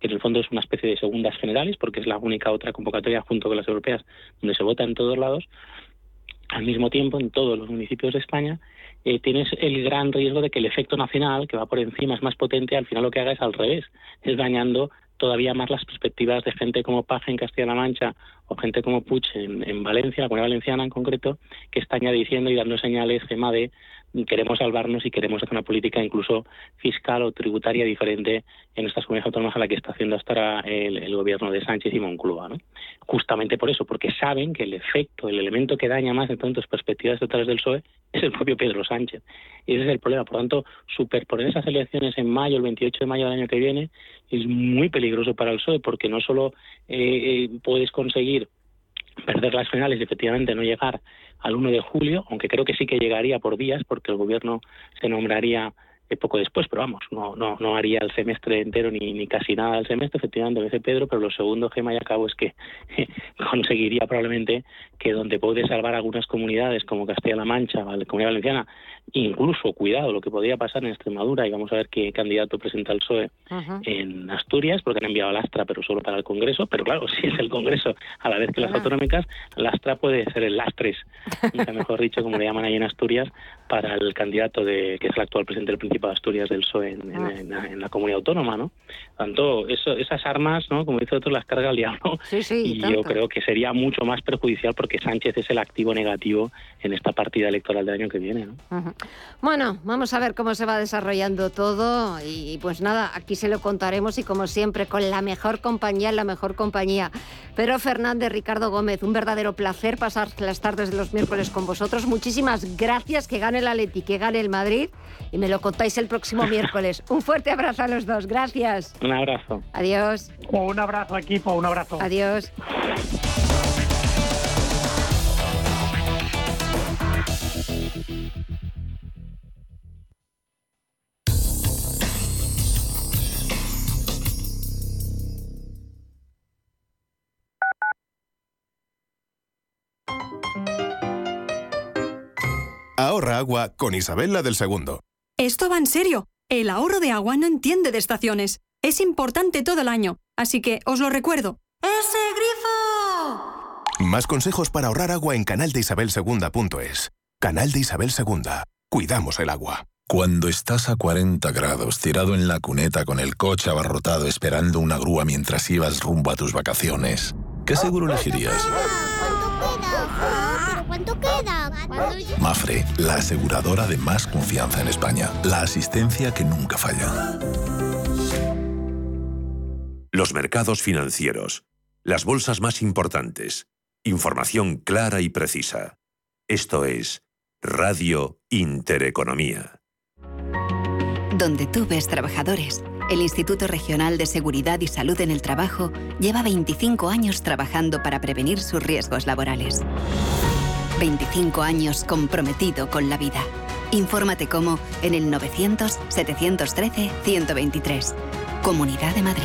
que en el fondo es una especie de segundas generales, porque es la única otra convocatoria junto con las europeas donde se vota en todos lados, al mismo tiempo en todos los municipios de España, eh, tienes el gran riesgo de que el efecto nacional, que va por encima, es más potente, al final lo que haga es al revés, es dañando todavía más las perspectivas de gente como Paje en Castilla-La Mancha o gente como Puig en, en Valencia, la comunidad valenciana en concreto, que están ya diciendo y dando señales, Gema, de queremos salvarnos y queremos hacer una política incluso fiscal o tributaria diferente en estas comunidades autónomas a la que está haciendo hasta ahora el, gobierno de Sánchez y Moncloa. ¿no? Justamente por eso, porque saben que el efecto, el elemento que daña más pronto las perspectivas totales del PSOE es el propio Pedro Sánchez. Y ese es el problema. Por lo tanto, superponer esas elecciones en mayo, el 28 de mayo del año que viene, es muy peligroso para el PSOE porque no solo eh, eh, puedes conseguir perder las finales y efectivamente no llegar al 1 de julio, aunque creo que sí que llegaría por días, porque el gobierno se nombraría eh, poco después, pero vamos, no, no, no haría el semestre entero ni, ni casi nada del semestre, efectivamente, dice Pedro, pero lo segundo, Gema, y acabo es que conseguiría probablemente que donde puede salvar algunas comunidades como Castilla-La Mancha, la Comunidad Valenciana, incluso cuidado lo que podría pasar en Extremadura y vamos a ver qué candidato presenta el PSOE en Asturias porque han enviado al Astra pero solo para el Congreso pero claro si es el Congreso a la vez que las autonómicas el Astra puede ser el lastres mejor dicho como le llaman ahí en Asturias para el candidato de que es el actual presidente del Principado de Asturias del PSOE en, ah. la comunidad autónoma no tanto eso, esas armas no como dice otro las carga el diablo. Y yo creo que sería mucho más perjudicial porque Sánchez es el activo negativo en esta partida electoral del año que viene ¿no? Bueno, vamos a ver cómo se va desarrollando todo y pues nada, aquí se lo contaremos y como siempre con la mejor compañía, la mejor compañía. Pero Fernández, Ricardo Gómez, un verdadero placer pasar las tardes de los miércoles con vosotros. Muchísimas gracias, que gane el Atleti, que gane el Madrid y me lo contáis el próximo miércoles. Un fuerte abrazo a los dos, gracias. Un abrazo. Adiós. Un abrazo equipo, un abrazo. Adiós. Ahorra agua con Isabel del Segundo. Esto va en serio. El ahorro de agua no entiende de estaciones. Es importante todo el año, así que os lo recuerdo. ¡Ese grifo! Más consejos para ahorrar agua en canaldeisabelsegunda.es. Canal de Isabel Segunda. Cuidamos el agua. Cuando estás a 40 grados, tirado en la cuneta con el coche abarrotado esperando una grúa mientras ibas rumbo a tus vacaciones, ¿qué seguro elegirías? ¿Cuánto queda? Mafre, la aseguradora de más confianza en España. La asistencia que nunca falla. Los mercados financieros. Las bolsas más importantes. Información clara y precisa. Esto es Radio Intereconomía. Donde tú ves trabajadores, el Instituto Regional de Seguridad y Salud en el Trabajo lleva 25 años trabajando para prevenir sus riesgos laborales. 25 años comprometido con la vida. Infórmate cómo en el 900-713-123. Comunidad de Madrid.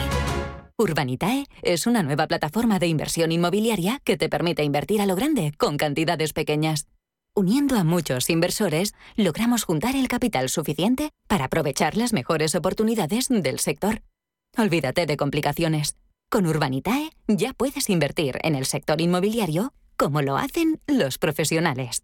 Urbanitae es una nueva plataforma de inversión inmobiliaria que te permite invertir a lo grande con cantidades pequeñas. Uniendo a muchos inversores, logramos juntar el capital suficiente para aprovechar las mejores oportunidades del sector. Olvídate de complicaciones. Con Urbanitae ya puedes invertir en el sector inmobiliario como lo hacen los profesionales.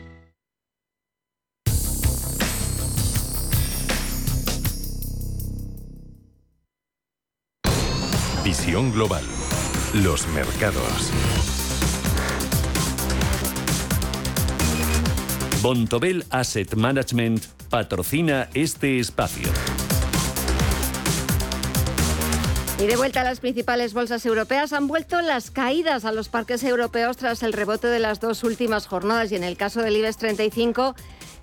Visión Global. Los mercados. Bontobel Asset Management patrocina este espacio. Y de vuelta a las principales bolsas europeas han vuelto las caídas a los parques europeos tras el rebote de las dos últimas jornadas y en el caso del IBEX 35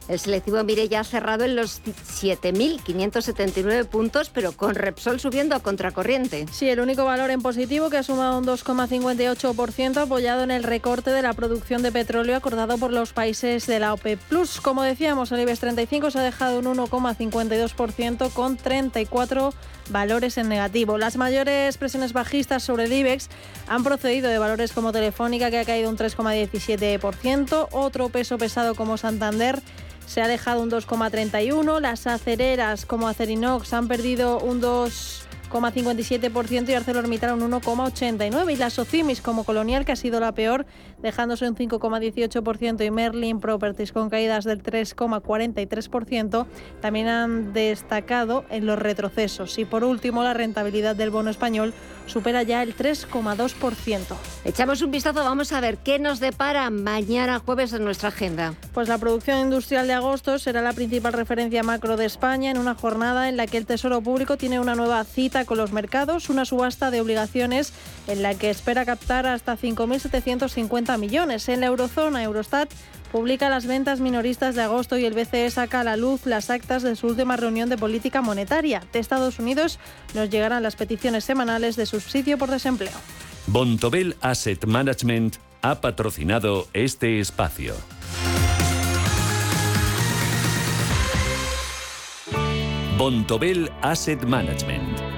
el selectivo Mire ya ha cerrado en los 7.579 puntos, pero con Repsol subiendo a contracorriente. Sí, el único valor en positivo que ha sumado un 2,58% apoyado en el recorte de la producción de petróleo acordado por los países de la OPEP+. Como decíamos, el IBEX 35 se ha dejado un 1,52% con 34 valores en negativo. Las mayores presiones bajistas sobre el IBEX han procedido de valores como Telefónica, que ha caído un 3,17%, otro peso pesado como Santander, se ha dejado un 2,31. Las acereras como Acerinox han perdido un 2 0,57% y ArcelorMittal un 1,89%. Y la Socimis como Colonial, que ha sido la peor, dejándose un 5,18% y Merlin Properties con caídas del 3,43%, también han destacado en los retrocesos. Y por último, la rentabilidad del bono español supera ya el 3,2%. Echamos un vistazo, vamos a ver qué nos depara mañana jueves en nuestra agenda. Pues la producción industrial de agosto será la principal referencia macro de España en una jornada en la que el Tesoro Público tiene una nueva cita con los mercados, una subasta de obligaciones en la que espera captar hasta 5.750 millones. En la eurozona, Eurostat publica las ventas minoristas de agosto y el BCE saca a la luz las actas de su última reunión de política monetaria. De Estados Unidos nos llegarán las peticiones semanales de subsidio por desempleo. Bontobel Asset Management ha patrocinado este espacio. Bontobel Asset Management.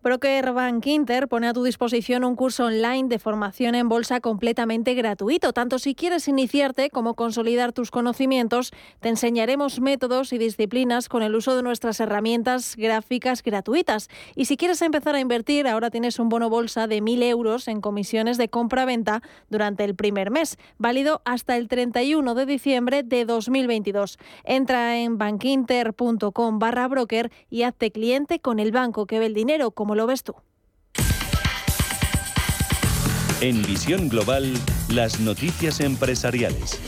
Broker Bank Inter pone a tu disposición un curso online de formación en bolsa completamente gratuito. Tanto si quieres iniciarte como consolidar tus conocimientos, te enseñaremos métodos y disciplinas con el uso de nuestras herramientas gráficas gratuitas. Y si quieres empezar a invertir, ahora tienes un bono bolsa de 1.000 euros en comisiones de compra-venta durante el primer mes, válido hasta el 31 de diciembre de 2022. Entra en bankinter.com barra broker y hazte cliente con el banco que ve el dinero como lo ves tú? En Visión Global, las noticias empresariales.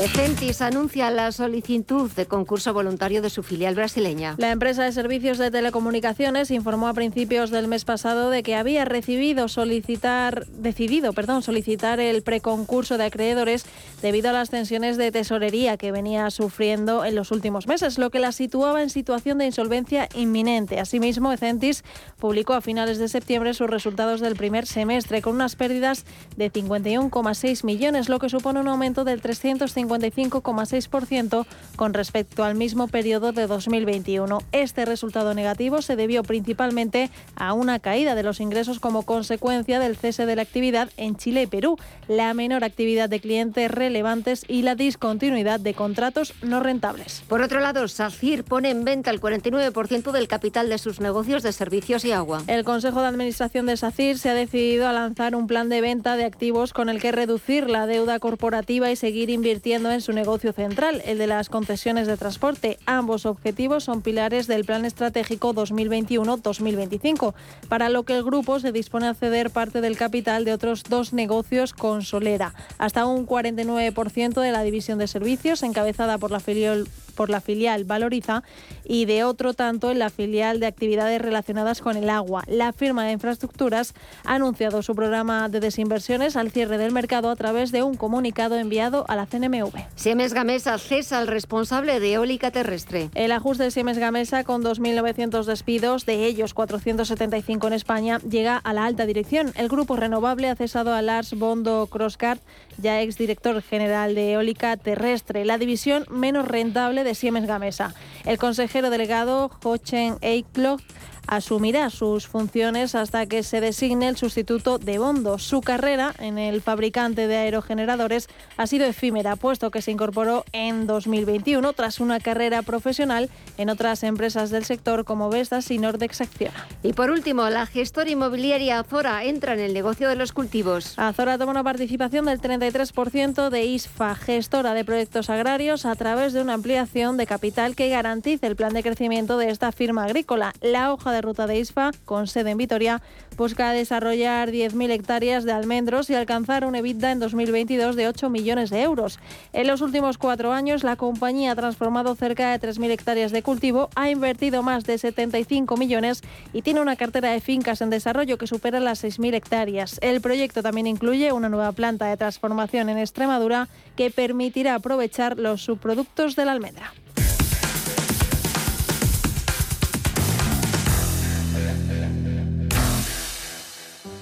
Ecentis anuncia la solicitud de concurso voluntario de su filial brasileña. La empresa de servicios de telecomunicaciones informó a principios del mes pasado de que había recibido decidido perdón, solicitar el preconcurso de acreedores debido a las tensiones de tesorería que venía sufriendo en los últimos meses, lo que la situaba en situación de insolvencia inminente. Asimismo, Ecentis publicó a finales de septiembre sus resultados del primer semestre con unas pérdidas de 51,6 millones, lo que supone un aumento del 350 55,6% con respecto al mismo periodo de 2021. Este resultado negativo se debió principalmente a una caída de los ingresos como consecuencia del cese de la actividad en Chile y Perú, la menor actividad de clientes relevantes y la discontinuidad de contratos no rentables. Por otro lado, SACIR pone en venta el 49% del capital de sus negocios de servicios y agua. El Consejo de Administración de SACIR se ha decidido a lanzar un plan de venta de activos con el que reducir la deuda corporativa y seguir invirtiendo en su negocio central, el de las concesiones de transporte. Ambos objetivos son pilares del Plan Estratégico 2021-2025, para lo que el grupo se dispone a ceder parte del capital de otros dos negocios con Solera, hasta un 49% de la división de servicios encabezada por la filial por la filial Valoriza y de otro tanto en la filial de actividades relacionadas con el agua. La firma de infraestructuras ha anunciado su programa de desinversiones al cierre del mercado a través de un comunicado enviado a la CNMV. Siemens Gamesa cesa al responsable de eólica terrestre. El ajuste de Siemens Gamesa con 2.900 despidos, de ellos 475 en España, llega a la alta dirección. El grupo renovable ha cesado a Lars Bondo Crosscart, ya exdirector general de eólica terrestre, la división menos rentable de Siemens Gamesa. El consejero delegado Hochen Eiklog asumirá sus funciones hasta que se designe el sustituto de Bondo. Su carrera en el fabricante de aerogeneradores ha sido efímera, puesto que se incorporó en 2021 tras una carrera profesional en otras empresas del sector como Vestas y Nordex Acciona. Y por último, la gestora inmobiliaria Azora entra en el negocio de los cultivos. Azora toma una participación del 33% de ISFA, gestora de proyectos agrarios, a través de una ampliación de capital que garantice el plan de crecimiento de esta firma agrícola. La hoja de de ruta de ISFA, con sede en Vitoria, busca desarrollar 10.000 hectáreas de almendros y alcanzar un EBITDA en 2022 de 8 millones de euros. En los últimos cuatro años, la compañía ha transformado cerca de 3.000 hectáreas de cultivo, ha invertido más de 75 millones y tiene una cartera de fincas en desarrollo que supera las 6.000 hectáreas. El proyecto también incluye una nueva planta de transformación en Extremadura que permitirá aprovechar los subproductos de la almendra.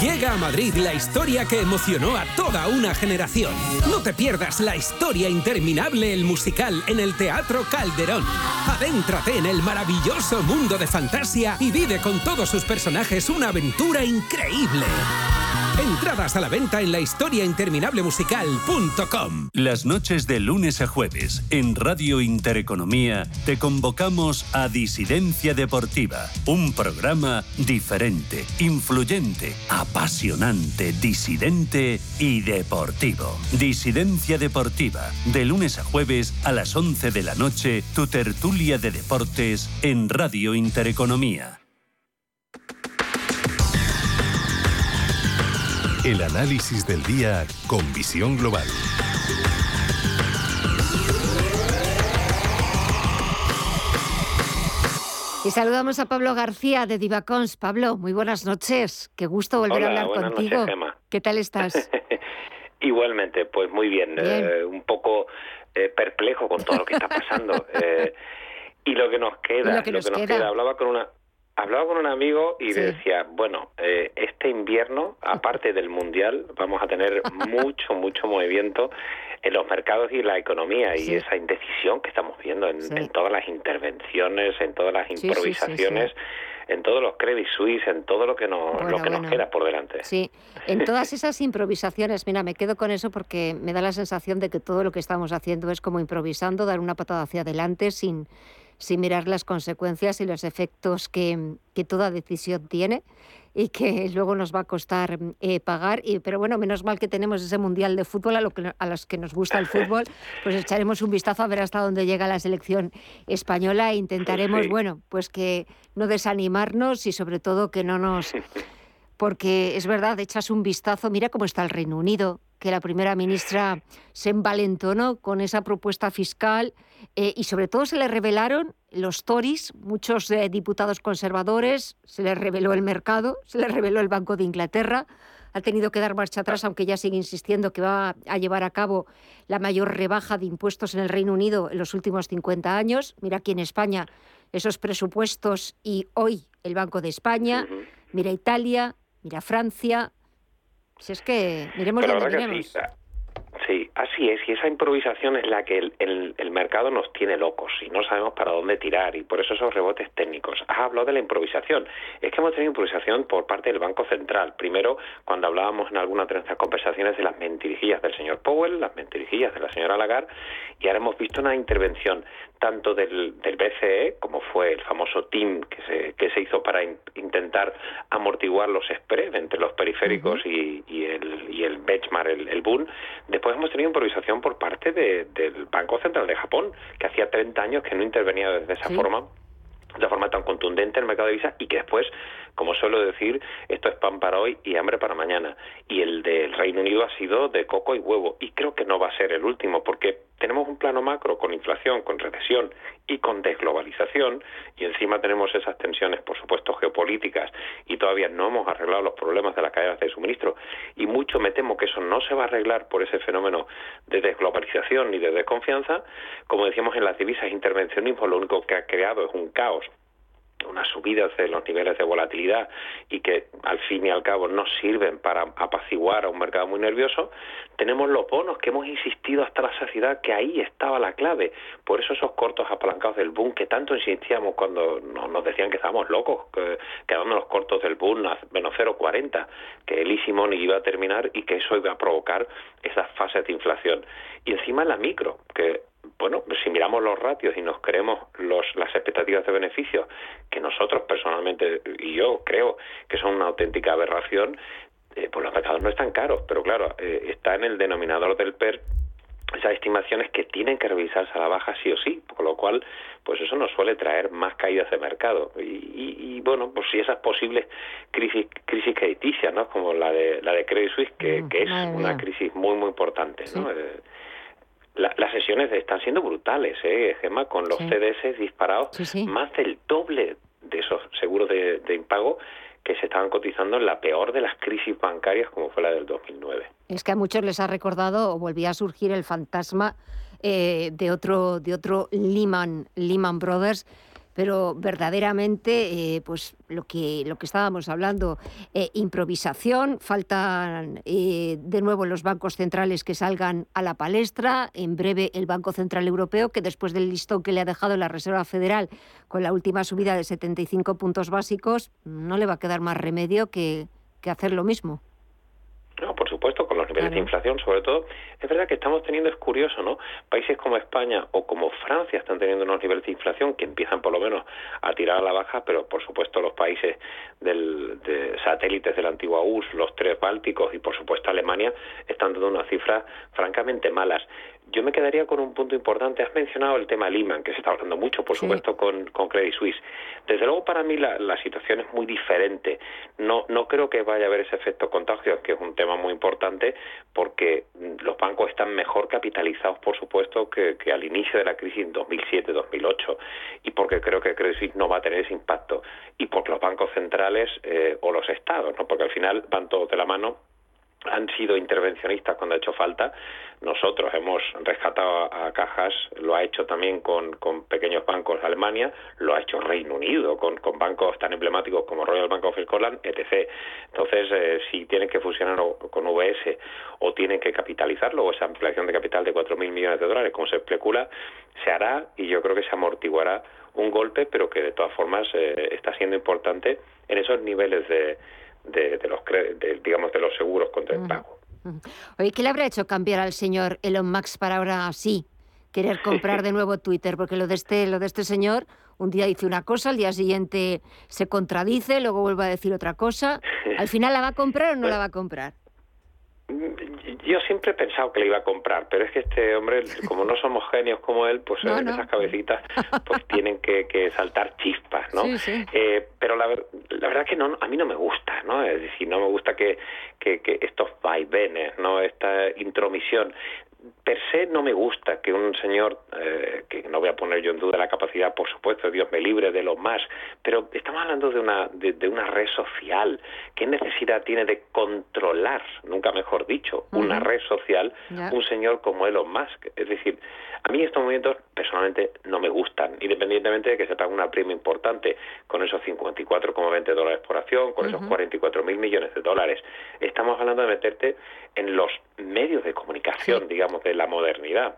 Llega a Madrid la historia que emocionó a toda una generación. No te pierdas la historia interminable, el musical, en el Teatro Calderón. Adéntrate en el maravilloso mundo de fantasía y vive con todos sus personajes una aventura increíble. Entradas a la venta en la historiainterminablemusical.com. Las noches de lunes a jueves en Radio Intereconomía te convocamos a Disidencia Deportiva, un programa diferente, influyente, apasionante, disidente y deportivo. Disidencia Deportiva, de lunes a jueves a las 11 de la noche, tu tertulia de deportes en Radio Intereconomía. El análisis del día con visión global. Y saludamos a Pablo García de Divacons. Pablo, muy buenas noches. Qué gusto volver a hablar contigo. ¿Qué tal estás? Igualmente, pues muy bien. Eh, un poco eh, perplejo con todo lo que está pasando. Eh, y lo que nos queda, lo que nos, queda. Hablaba con una Hablaba con un amigo y le decía, bueno, este invierno, aparte del Mundial, vamos a tener mucho, mucho movimiento en los mercados y en la economía y esa indecisión que estamos viendo en, todas las intervenciones, en todas las improvisaciones, en todos los Credit Suisse, en todo lo que nos, lo que nos queda por delante. Sí, en todas esas improvisaciones, mira, me quedo con eso porque me da la sensación de que todo lo que estamos haciendo es como improvisando, dar una patada hacia adelante sin sin mirar las consecuencias y los efectos que, que toda decisión tiene y que luego nos va a costar eh, pagar. Y, pero bueno, menos mal que tenemos ese Mundial de Fútbol a, lo que, a los que nos gusta el fútbol, pues echaremos un vistazo a ver hasta dónde llega la selección española e intentaremos, bueno, pues que no desanimarnos y sobre todo que no nos... Porque es verdad, echas un vistazo, mira cómo está el Reino Unido, que la primera ministra se envalentonó con esa propuesta fiscal eh, y sobre todo se le revelaron los Tories, muchos eh, diputados conservadores, se les reveló el mercado, se les reveló el Banco de Inglaterra, ha tenido que dar marcha atrás, aunque ya sigue insistiendo que va a llevar a cabo la mayor rebaja de impuestos en el Reino Unido en los últimos 50 años. Mira aquí en España esos presupuestos y hoy el Banco de España, mira Italia, mira Francia, si es que miremos dónde miremos. Sí, así es, y esa improvisación es la que el, el, mercado nos tiene locos y no sabemos para dónde tirar, y por eso esos rebotes técnicos. Has hablado de la improvisación. Es que hemos tenido improvisación por parte del Banco Central. Primero, cuando hablábamos en algunas de nuestras conversaciones de las mentirijillas del señor Powell, las mentirijillas de la señora Lagarde, y ahora hemos visto una intervención tanto del, del BCE, como fue el famoso team que se, que se hizo para intentar amortiguar los spreads entre los periféricos y, y, el, y el benchmark, el, el boom, después hemos tenido improvisación por parte del Banco Central de Japón, que hacía 30 años que no intervenía de esa forma de forma tan contundente en el mercado de divisas y que después, como suelo decir, esto es pan para hoy y hambre para mañana. Y el del Reino Unido ha sido de coco y huevo. Y creo que no va a ser el último, porque tenemos un plano macro con inflación, con recesión y con desglobalización, y encima tenemos esas tensiones, por supuesto, geopolíticas, y todavía no hemos arreglado los problemas de las cadenas de suministro. Y mucho me temo que eso no se va a arreglar por ese fenómeno de desglobalización ni de desconfianza. Como decíamos en las divisas, intervencionismo lo único que ha creado es un caos unas subidas de los niveles de volatilidad y que al fin y al cabo no sirven para apaciguar a un mercado muy nervioso, tenemos los bonos que hemos insistido hasta la saciedad que ahí estaba la clave. Por eso esos cortos apalancados del boom que tanto insistíamos cuando nos decían que estábamos locos, que, quedándonos cortos del boom a menos 0,40, que el easy iba a terminar y que eso iba a provocar esas fases de inflación. Y encima la micro, que bueno, si miramos los ratios y nos creemos los, las expectativas de beneficio, que nosotros personalmente y yo creo que son una auténtica aberración, eh, pues los mercados no están caros, pero claro, eh, está en el denominador del PER esas estimaciones que tienen que revisarse a la baja sí o sí, con lo cual, pues eso nos suele traer más caídas de mercado. Y, bueno, pues si esas posibles crisis, crisis crediticias, ¿no? Como la de, la de Credit Suisse, que, mm, es una crisis muy, muy importante, ¿no? Eh, las sesiones están siendo brutales, ¿eh, Gemma? Con los CDS disparados, más del doble de esos seguros de, impago que se estaban cotizando en la peor de las crisis bancarias como fue la del 2009. Es que a muchos les ha recordado o volvía a surgir el fantasma eh, de otro de otro Lehman Lehman Brothers pero verdaderamente, eh, pues lo que, lo que estábamos hablando, eh, improvisación, faltan eh, de nuevo los bancos centrales que salgan a la palestra, en breve el Banco Central Europeo, que después del listón que le ha dejado la Reserva Federal con la última subida de 75 puntos básicos, no le va a quedar más remedio que, que hacer lo mismo. No, por supuesto, con los niveles de inflación, sobre todo. Es verdad que estamos teniendo, es curioso, ¿no? Países como España o como Francia están teniendo unos niveles de inflación que empiezan por lo menos a tirar a la baja, pero por supuesto los países del, de satélites de la antigua URSS, los tres bálticos y por supuesto Alemania están dando unas cifras francamente malas. Yo me quedaría con un punto importante. Has mencionado el tema Lehman, que se está hablando mucho, por supuesto, con, con, Credit Suisse. Desde luego, para mí la, la, situación es muy diferente. No, no creo que vaya a haber ese efecto contagio, que es un tema muy importante, porque los bancos están mejor capitalizados, por supuesto, que, que al inicio de la crisis en 2007-2008, y porque creo que Credit Suisse no va a tener ese impacto, y porque los bancos centrales eh, o los estados, ¿no? porque al final van todos de la mano han sido intervencionistas cuando ha hecho falta. Nosotros hemos rescatado a, cajas, lo ha hecho también con, con, pequeños bancos Alemania, lo ha hecho Reino Unido con, con, bancos tan emblemáticos como Royal Bank of Scotland, etc. Entonces, eh, si tienen que fusionar con UBS o tienen que capitalizarlo, o esa ampliación de capital de 4.000 millones de dólares, como se especula, se hará y yo creo que se amortiguará un golpe, pero que de todas formas eh, está siendo importante en esos niveles de de, los digamos de los seguros contra el pago. Oye, ¿qué le habrá hecho cambiar al señor Elon Musk para ahora sí querer comprar de nuevo Twitter? Porque lo de este, lo de este señor, un día dice una cosa, al día siguiente se contradice, luego vuelve a decir otra cosa. ¿Al final la va a comprar o no la va a comprar? Yo siempre he pensado que le iba a comprar, pero es que este hombre, como no somos genios como él, pues en esas cabecitas pues tienen que, saltar chispas, ¿no? Eh, pero la, la verdad que no, a mí no me gusta, ¿no? Es decir, no me gusta que, que, que estos vaivenes, ¿no? Esta intromisión per se no me gusta que un señor, eh, que no voy a poner yo en duda la capacidad, por supuesto, Dios me libre de lo más, pero estamos hablando de una, de, una red social. ¿Qué necesidad tiene de controlar, nunca mejor dicho, una red social un señor como Elon Musk? Es decir, a mí estos movimientos personalmente no me gustan, independientemente de que se pague una prima importante con esos 54,20 dólares por acción, con esos 44 mil millones de dólares. Estamos hablando de meterte en los medios de comunicación, digamos, de la modernidad.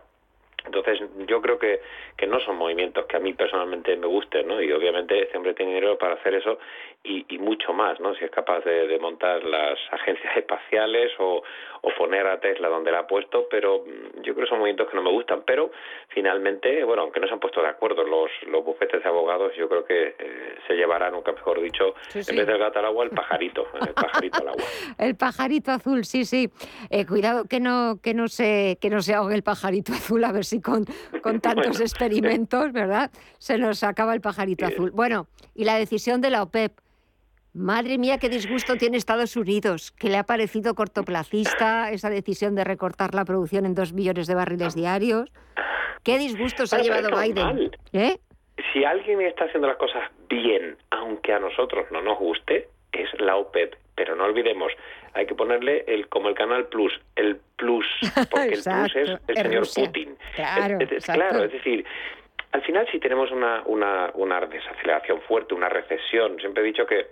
Entonces, yo creo que, que no son movimientos que a mí personalmente me gusten, ¿no? Y obviamente este hombre tiene dinero para hacer eso y, y mucho más, ¿no? Si es capaz de, de montar las agencias espaciales o, o, poner a Tesla donde la ha puesto, pero mm, yo creo que son movimientos que no me gustan. Pero finalmente, bueno, aunque no se han puesto de acuerdo los, los bufetes de abogados, yo creo que eh, se llevará, nunca mejor dicho, en vez del gato al agua, el pajarito, el pajarito al agua. el pajarito azul, sí, sí. Eh, cuidado que no, que, no se, que no se ahogue el pajarito azul, a ver si con, con tantos experimentos, ¿verdad? Se nos acaba el pajarito azul. Bueno, y la decisión de la OPEP. Madre mía, qué disgusto tiene Estados Unidos. ¿Qué le ha parecido cortoplacista esa decisión de recortar la producción en dos millones de barriles diarios? ¿Qué disgusto se ha llevado Biden? ¿Eh? Si alguien está haciendo las cosas bien, aunque a nosotros no nos guste, es la OPEP. Pero no olvidemos, hay que ponerle el como el canal Plus, el Plus, porque el Plus es el señor Putin. Claro, es, claro, es decir, al final si tenemos una, una, una desaceleración fuerte, una recesión, siempre he dicho que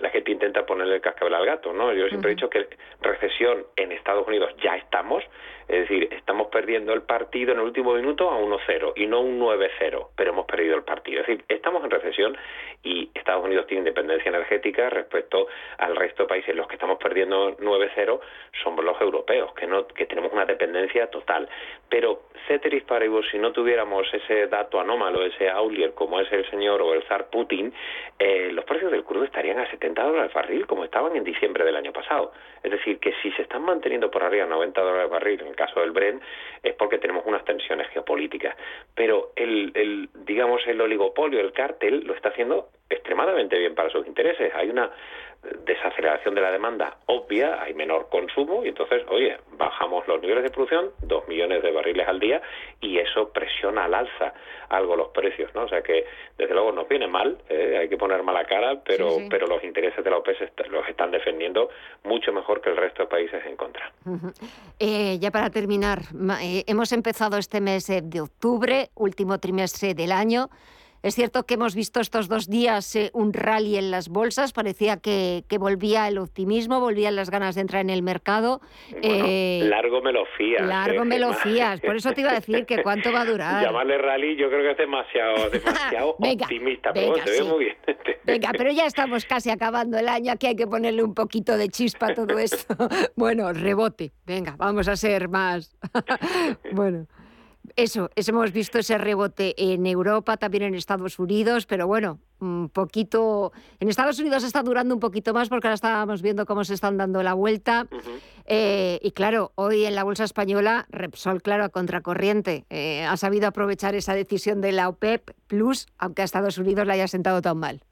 la gente intenta ponerle el cascabel al gato, ¿no? Yo siempre he dicho que recesión en Estados Unidos ya estamos, es decir, estamos perdiendo el partido en el último minuto a 1-0 y no un 9-0, pero hemos perdido el partido. Es decir, estamos en recesión y Estados Unidos tiene independencia energética respecto al resto de países. Los que estamos perdiendo 9-0 somos los europeos, que no que tenemos una dependencia total. Pero ceteris paribus, si no tuviéramos ese dato anómalo, ese Aulier, como es el señor o el zar Putin, eh, los precios del crudo estarían a 70 dólares el barril, como estaban en diciembre del año pasado. Es decir, que si se están manteniendo por arriba 90 dólares el barril, caso del Bren, es porque tenemos unas tensiones geopolíticas. Pero el, el digamos, el oligopolio, el cártel, lo está haciendo extremadamente bien para sus intereses. Hay una desaceleración de la demanda obvia, hay menor consumo y entonces, oye, bajamos los niveles de producción, dos millones de barriles al día y eso presiona al alza algo los precios, ¿no? O sea que desde luego nos viene mal, ¿eh? hay que poner mala cara, pero pero los intereses de la OPEP los están defendiendo mucho mejor que el resto de países en contra. Eh, ya para terminar, eh, hemos empezado este mes de octubre, último trimestre del año. Es cierto que hemos visto estos dos días eh, un rally en las bolsas, parecía que, volvía el optimismo, volvían las ganas de entrar en el mercado. Eh, largo me lo fías. Largo me lo fías, por eso te iba a decir que cuánto va a durar. Llamarle rally yo creo que es demasiado, demasiado optimista, pero se ve muy bien. venga, pero ya estamos casi acabando el año, aquí hay que ponerle un poquito de chispa a todo esto. bueno, rebote, venga, vamos a ser más. bueno. Eso, hemos visto ese rebote en Europa, también en Estados Unidos, pero bueno, un poquito. En Estados Unidos está durando un poquito más porque ahora estábamos viendo cómo se están dando la vuelta. Eh, y claro, hoy en la bolsa española, Repsol, claro, a contracorriente, eh, ha sabido aprovechar esa decisión de la OPEP Plus, aunque a Estados Unidos la haya sentado tan mal.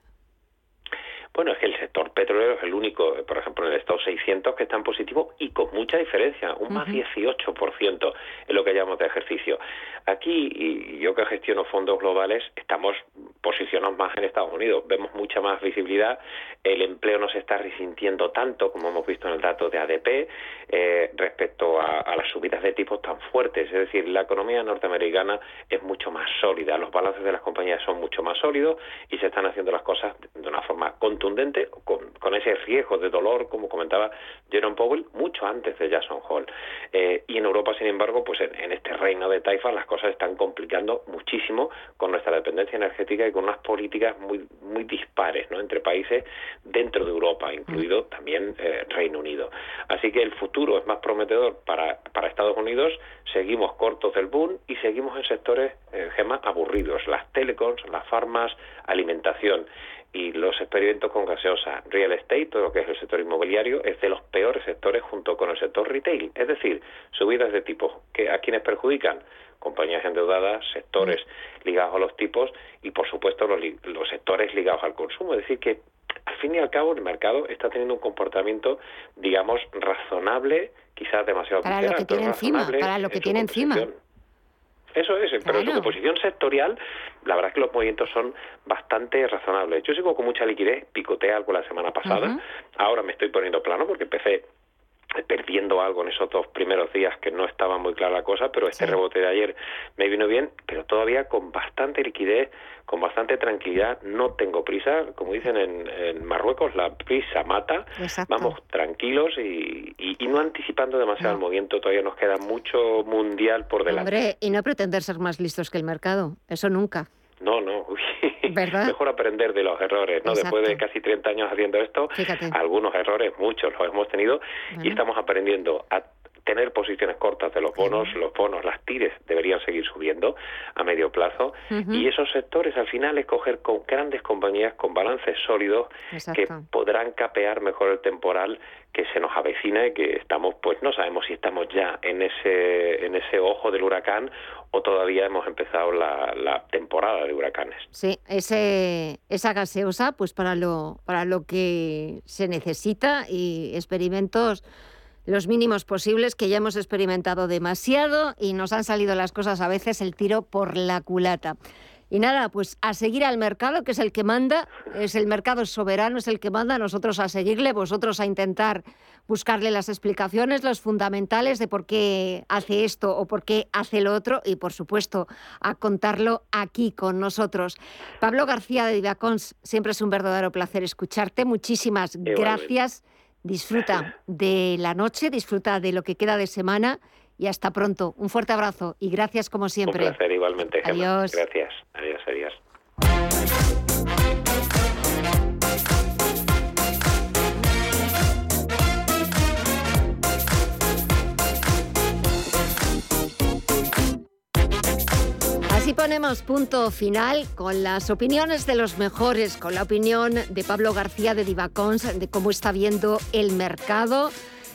Bueno, es que el sector petrolero es el único, por ejemplo, en el estado 600 que está en positivo y con mucha diferencia, un más 18% en lo que llamamos de ejercicio. Aquí, y yo que gestiono fondos globales, estamos posicionados más en Estados Unidos, vemos mucha más visibilidad, el empleo no se está resintiendo tanto como hemos visto en el dato de ADP eh, respecto a, las subidas de tipos tan fuertes, es decir, la economía norteamericana es mucho más sólida, los balances de las compañías son mucho más sólidos y se están haciendo las cosas de una forma contundente con, con, ese riesgo de dolor, como comentaba Jerome Powell, mucho antes de Jackson Hole. Eh, y en Europa, sin embargo, pues en, este reino de taifa las cosas están complicando muchísimo con nuestra dependencia energética y con unas políticas muy, muy dispares ¿no? entre países dentro de Europa, incluido mm. también eh, Reino Unido. Así que el futuro es más prometedor para, para Estados Unidos, seguimos cortos del boom y seguimos en sectores, eh, gemas, aburridos, las telecoms, las farmas, alimentación y los experimentos con gaseosa, real estate, todo lo que es el sector inmobiliario, es de los peores sectores junto con el sector retail. Es decir, subidas de tipo que a quienes perjudican compañías endeudadas, sectores ligados a los tipos y, por supuesto, los, los sectores ligados al consumo. Es decir, que al fin y al cabo el mercado está teniendo un comportamiento, digamos, razonable, quizás demasiado para lo que tiene encima, para lo que tiene encima. Eso es, pero en su composición sectorial, la verdad es que los movimientos son bastante razonables. Yo sigo con mucha liquidez, picoteé algo la semana pasada, ahora me estoy poniendo plano porque empecé perdiendo algo en esos dos primeros días que no estaba muy clara la cosa, pero este rebote de ayer me vino bien, pero todavía con bastante liquidez, con bastante tranquilidad, no tengo prisa, como dicen en, Marruecos, la prisa mata, vamos tranquilos y, no anticipando demasiado el movimiento, todavía nos queda mucho mundial por delante. Hombre, y no pretender ser más listos que el mercado, eso nunca. No, no, mejor aprender de los errores, ¿no? Después de casi 30 años haciendo esto, algunos errores, muchos los hemos tenido y estamos aprendiendo a tener posiciones cortas de los bonos, los bonos, las tires deberían seguir subiendo a medio plazo. Y esos sectores al final escoger con grandes compañías con balances sólidos que podrán capear mejor el temporal que se nos avecina y que estamos pues no sabemos si estamos ya en ese en ese ojo del huracán o todavía hemos empezado la, la temporada de huracanes. Sí, ese, esa gaseosa pues para lo para lo que se necesita y experimentos los mínimos posibles, que ya hemos experimentado demasiado y nos han salido las cosas a veces el tiro por la culata. Y nada, pues a seguir al mercado, que es el que manda, es el mercado soberano, es el que manda, nosotros a seguirle, vosotros a intentar buscarle las explicaciones, los fundamentales de por qué hace esto o por qué hace lo otro y, por supuesto, a contarlo aquí con nosotros. Pablo García de Divacons, siempre es un verdadero placer escucharte. Muchísimas gracias. Disfruta de la noche, disfruta de lo que queda de semana y hasta pronto. Un fuerte abrazo y gracias como siempre. Un placer igualmente. Adiós. Gracias. Adiós, adiós. Así ponemos punto final con las opiniones de los mejores, con la opinión de Pablo García de Divacons, de cómo está viendo el mercado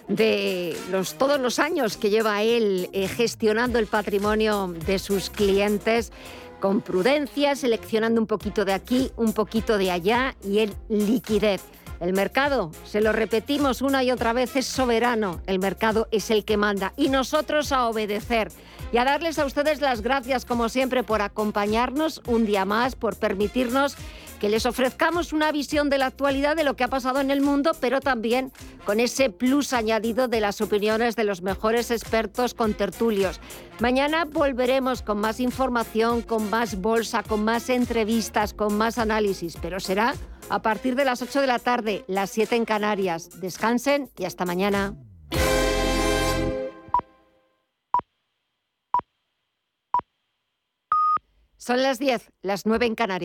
de los, todos los años que lleva él eh, gestionando el patrimonio de sus clientes con prudencia, seleccionando un poquito de aquí, un poquito de allá y en liquidez. El mercado, se lo repetimos una y otra vez, es soberano. El mercado es el que manda y nosotros a obedecer. Y a darles a ustedes las gracias, como siempre, por acompañarnos un día más, por permitirnos que les ofrezcamos una visión de la actualidad de lo que ha pasado en el mundo, pero también con ese plus añadido de las opiniones de los mejores expertos con tertulios. Mañana volveremos con más información, con más bolsa, con más entrevistas, con más análisis, pero será a partir de las 8 de la tarde, las 7 en Canarias. Descansen y hasta mañana. Son las 10, las 9 en Canarias.